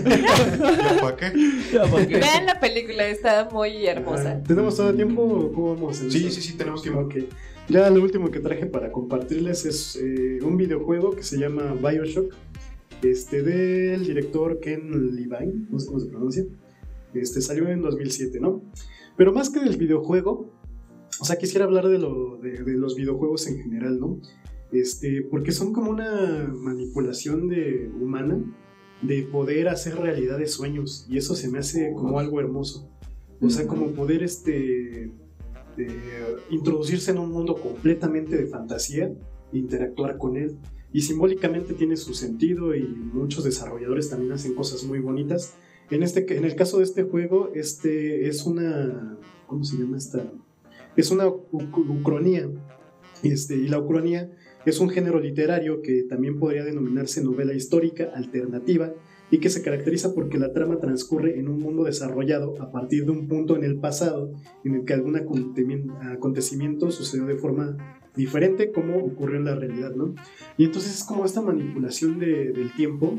¿Ya para qué? Vean la película, está muy hermosa. ¿Tenemos todo el tiempo o cómo vamos? en Sí, sí, sí, tenemos tiempo. Ok. Ya lo último que traje para compartirles es eh, un videojuego que se llama Bioshock, este, del director Ken Levine, no sé cómo se pronuncia. Este, salió en 2007, ¿no? Pero más que del videojuego, o sea, quisiera hablar de, lo, de, de los videojuegos en general, ¿no? Este, porque son como una manipulación de, humana de poder hacer realidad de sueños, y eso se me hace como algo hermoso. O sea, como poder este, de introducirse en un mundo completamente de fantasía e interactuar con él. Y simbólicamente tiene su sentido y muchos desarrolladores también hacen cosas muy bonitas. En, este, en el caso de este juego, este es una... ¿Cómo se llama esta? Es una ucronía. Este, y la ucronía es un género literario que también podría denominarse novela histórica alternativa y que se caracteriza porque la trama transcurre en un mundo desarrollado a partir de un punto en el pasado en el que algún acontecimiento, sucedió de forma diferente como ocurrió en la realidad, ¿no? Y entonces es como esta manipulación de- del tiempo,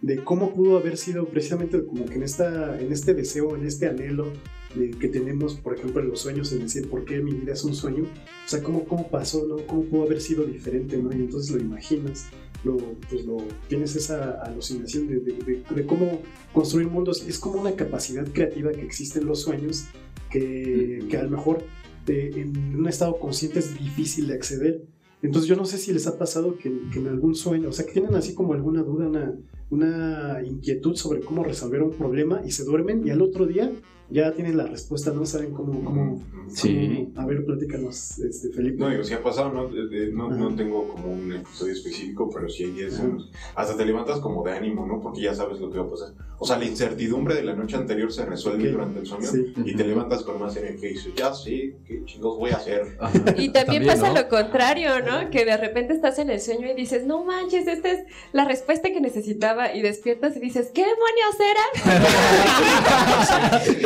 de cómo pudo haber sido precisamente como que en, esta, en este deseo, en este anhelo de- que tenemos, por ejemplo, en los sueños, en decir, ¿por qué mi vida es un sueño? O sea, ¿cómo, cómo pasó, no? ¿Cómo pudo haber sido diferente, no? Y entonces lo imaginas, lo, pues lo, tienes esa alucinación de, de- de- cómo construir mundos. Es como una capacidad creativa que existe en los sueños que, que a lo mejor eh, en un estado consciente es difícil de acceder. Entonces yo no sé si les ha pasado que, que en algún sueño, o sea, que tienen así como alguna duda, una, una inquietud sobre cómo resolver un problema y se duermen y al otro día ya tienen la respuesta, no saben cómo... cómo Sí. cómo- a ver, platícanos, este, Felipe. No, digo, si ha pasado, no, no, no tengo como un episodio específico, pero sí hay días hasta te levantas como de ánimo, ¿no? Porque ya sabes lo que va a pasar. O sea, la incertidumbre de la noche anterior se resuelve Ok. durante el sueño Sí. y te levantas con más energía y dices, ya sí, ¿qué chingos voy a hacer? Ajá. Y también, pasa ¿no? lo contrario, ¿no? Que de repente estás en el sueño y dices, no manches, esta es la respuesta que necesitaba. Y despiertas y dices, ¿qué demonios era?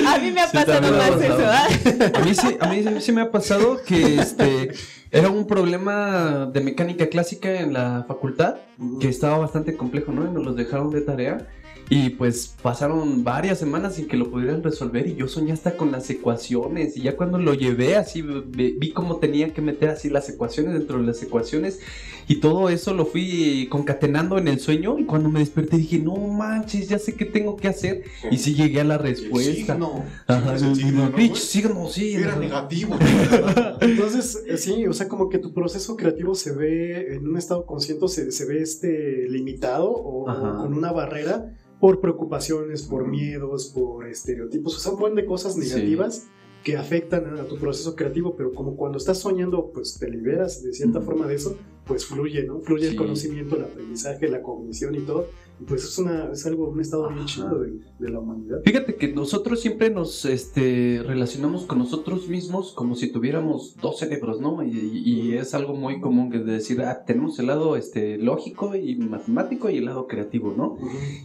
a mí me ha Sí, pasado más eso. ¿ah? A mí sí, a mí sí me ha pasado que este era un problema de mecánica clásica en la facultad que estaba bastante complejo, ¿no? Y nos los dejaron de tarea. Y pues pasaron varias semanas sin que lo pudieran resolver y yo soñé hasta con las ecuaciones y ya cuando lo llevé así vi cómo tenía que meter así las ecuaciones dentro de las ecuaciones y todo eso lo fui concatenando en el sueño y cuando me desperté dije no manches ya sé qué tengo que hacer y sí llegué a la El respuesta. signo. Ajá, Sí, es el signo, ¿no, güey? signo, sí. Era negativo. Entonces, eh, sí, o sea, como que tu proceso creativo se ve en un estado consciente, se, se ve este, limitado o, Ajá. o con una barrera por preocupaciones, por miedos, por estereotipos, o sea, un buen de cosas negativas que afectan a tu proceso creativo, pero como cuando estás soñando, pues te liberas de cierta forma de eso, pues fluye, ¿no? Fluye Sí. el conocimiento, el aprendizaje, la cognición y todo. Pues es, una, es algo, un estado bien chido de, de la humanidad. Fíjate que nosotros siempre nos este, relacionamos con nosotros mismos como si tuviéramos dos cerebros, ¿no? Y, y es algo muy común que decir, ah, tenemos el lado este, lógico y matemático y el lado creativo, ¿no?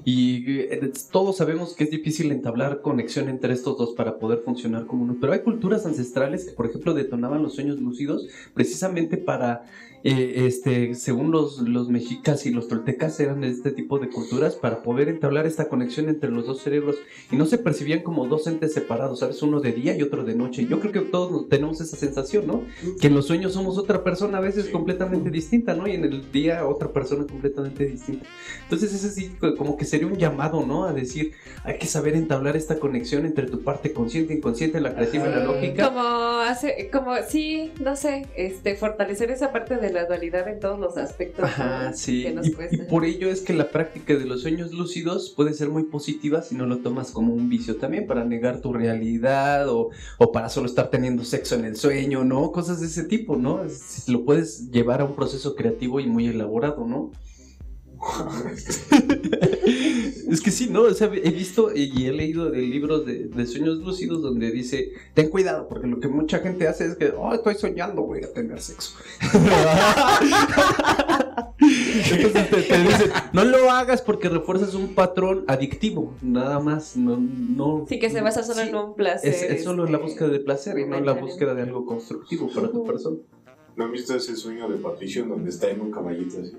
Y eh, todos sabemos que es difícil entablar conexión entre estos dos para poder funcionar como uno. Pero hay culturas ancestrales que, por ejemplo, detonaban los sueños lúcidos precisamente para, eh, este, según los, los mexicas y los toltecas, eran de este tipo de culturas para poder entablar esta conexión entre los dos cerebros y no se percibían como dos entes separados, ¿sabes? Uno de día y otro de noche. Yo creo que todos tenemos esa sensación, ¿no? Que en los sueños somos otra persona a veces completamente distinta, ¿no? Y en el día otra persona completamente distinta. Entonces ese sí co- como que sería un llamado, ¿no? A decir, hay que saber entablar esta conexión entre tu parte consciente, inconsciente, la creativa y la lógica. Como hace, como sí, no sé, este, fortalecer esa parte de la dualidad en todos los aspectos Ajá, ¿no? sí. que nos Y, y cuesta. por ello es que la práctica de los sueños lúcidos puede ser muy positiva si no lo tomas como un vicio también para negar tu realidad o, o para solo estar teniendo sexo en el sueño, ¿no? Cosas de ese tipo, ¿no? Es- Lo puedes llevar a un proceso creativo y muy elaborado, ¿no? Es que sí, ¿no? O sea, he visto y he leído de libros de, de sueños lúcidos donde dice, ten cuidado, porque lo que mucha gente hace es que, oh, estoy soñando, voy a tener sexo. Entonces te, te dicen, no lo hagas porque refuerzas un patrón adictivo, nada más, no, no. Sí, que se basa solo Sí, en un placer. Es, es solo la este, búsqueda de placer y no la momentáneo. búsqueda de algo constructivo para tu persona. ¿No han visto ese sueño de Patricio en donde está en un caballito así?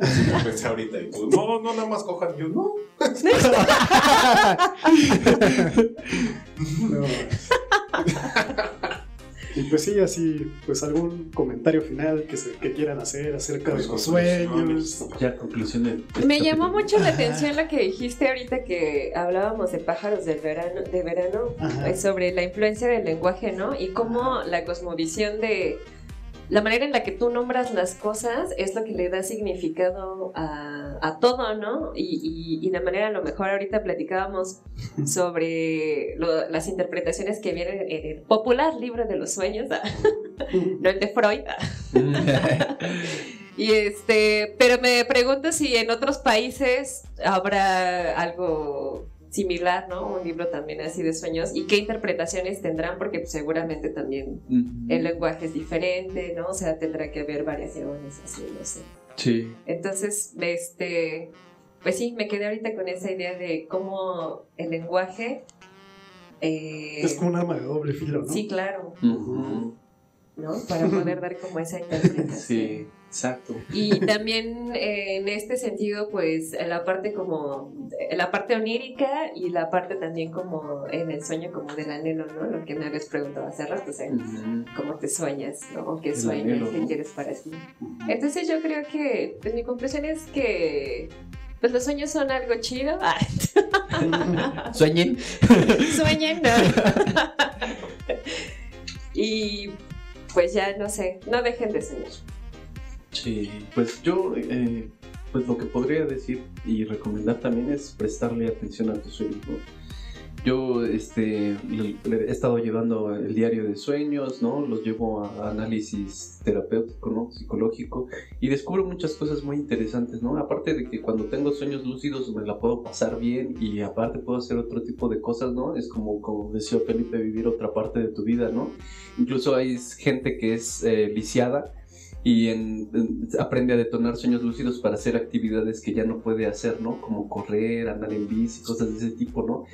Así lo pensé ahorita y tú, no, no, nada más cojan. Yo, no. No. y pues sí, así, pues algún comentario final que, se, que quieran hacer acerca de Pues, los conclusiones. sueños. Ya, conclusión de. este Me llamó mucho la atención lo que dijiste ahorita que hablábamos de pájaros del verano, de verano, Ajá. eh, sobre la influencia del lenguaje, ¿no? Y cómo la cosmovisión de la manera en la que tú nombras las cosas es lo que le da significado a, a todo, ¿no? Y, y- y la manera, a lo mejor ahorita platicábamos sobre lo- las interpretaciones que vienen en el popular libro de los sueños, no el de Freud. Y este, pero me pregunto si en otros países habrá algo similar, ¿no? Un libro también así de sueños y qué interpretaciones tendrán porque pues, seguramente también el lenguaje es diferente, ¿no? O sea, tendrá que haber variaciones así, no sé. Sí. Entonces, este, pues sí, me quedé ahorita con esa idea de cómo el lenguaje eh, Es como un arma de doble filo, ¿no? sí, claro. ¿no? Para poder dar como esa interpretación. Sí, exacto. Y también eh, en este sentido, pues la parte como, la parte onírica y la parte también como en el sueño como del anhelo, ¿no? Lo que me habías preguntado hace rato, o sea, Ujú. cómo te sueñas, ¿no? O qué El sueñas, anhelo, qué ¿no? quieres para ti. Ujú. Entonces yo creo que, pues mi conclusión es que, pues los sueños son algo chido. Ah, Sueñen. sueñen, ¿no? y pues ya, no sé, no dejen de soñar. Sí, pues yo, eh, pues lo que podría decir y recomendar también es prestarle atención a tus sueños, ¿no? Yo, este, he estado llevando el diario de sueños, ¿no? Los llevo a análisis terapéutico, ¿no? Psicológico y descubro muchas cosas muy interesantes, ¿no? Aparte de que cuando tengo sueños lúcidos me la puedo pasar bien y aparte puedo hacer otro tipo de cosas, ¿no? Es como, como decía Felipe, vivir otra parte de tu vida, ¿no? Incluso hay gente que es eh, lisiada y en- en- aprende a detonar sueños lúcidos para hacer actividades que ya no puede hacer, ¿no? Como correr, andar en bici, cosas de ese tipo, ¿no?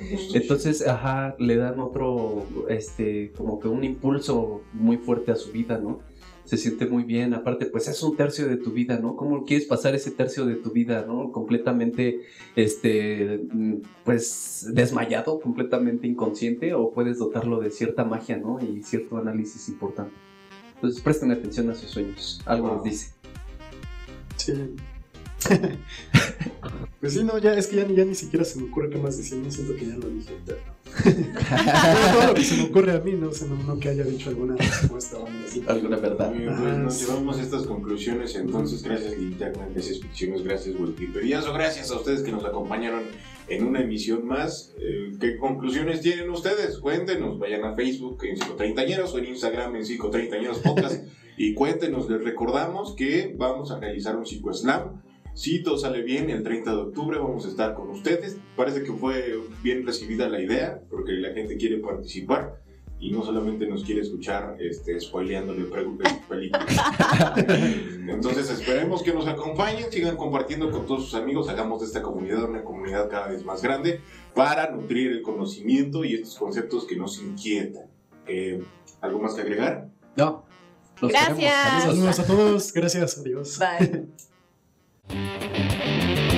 Entonces, ajá, le dan otro, este, como que un impulso muy fuerte a su vida, ¿no? Se siente muy bien, aparte, pues es un tercio de tu vida, ¿no? ¿Cómo quieres pasar ese tercio de tu vida, ¿no? Completamente, este, pues desmayado, completamente inconsciente, o puedes dotarlo de cierta magia, ¿no? Y cierto análisis importante. Entonces, presten atención a sus sueños, algo Wow. les dice. Sí. pues sí, no, ya es que ya, ni- ya ni siquiera se me ocurre qué más decir, no siento que ya lo dije. todo lo que se me ocurre a mí, no sé, no, no que haya dicho alguna respuesta o algo así. Alguna verdad. Bien, pues nos llevamos estas conclusiones, entonces gracias Linterna, gracias Ficciones, gracias Wikipedia, o gracias a ustedes que nos acompañaron en una emisión más. Eh, ¿Qué conclusiones tienen ustedes? Cuéntenos, vayan a Facebook en Psicotreintañeros o en Instagram en Psicotreintañeros Podcast y cuéntenos, les recordamos que vamos a realizar un psicoeslam. Si todo sale bien, el 30 de octubre vamos a estar con ustedes. Parece que fue bien recibida la idea, porque la gente quiere participar y no solamente nos quiere escuchar este, spoileándole películas. Entonces esperemos que nos acompañen, sigan compartiendo con todos sus amigos, hagamos de esta comunidad una comunidad cada vez más grande para nutrir el conocimiento y estos conceptos que nos inquietan. Eh, ¿Algo más que agregar? No. Los Gracias. Saludos a todos, gracias, adiós. Bye.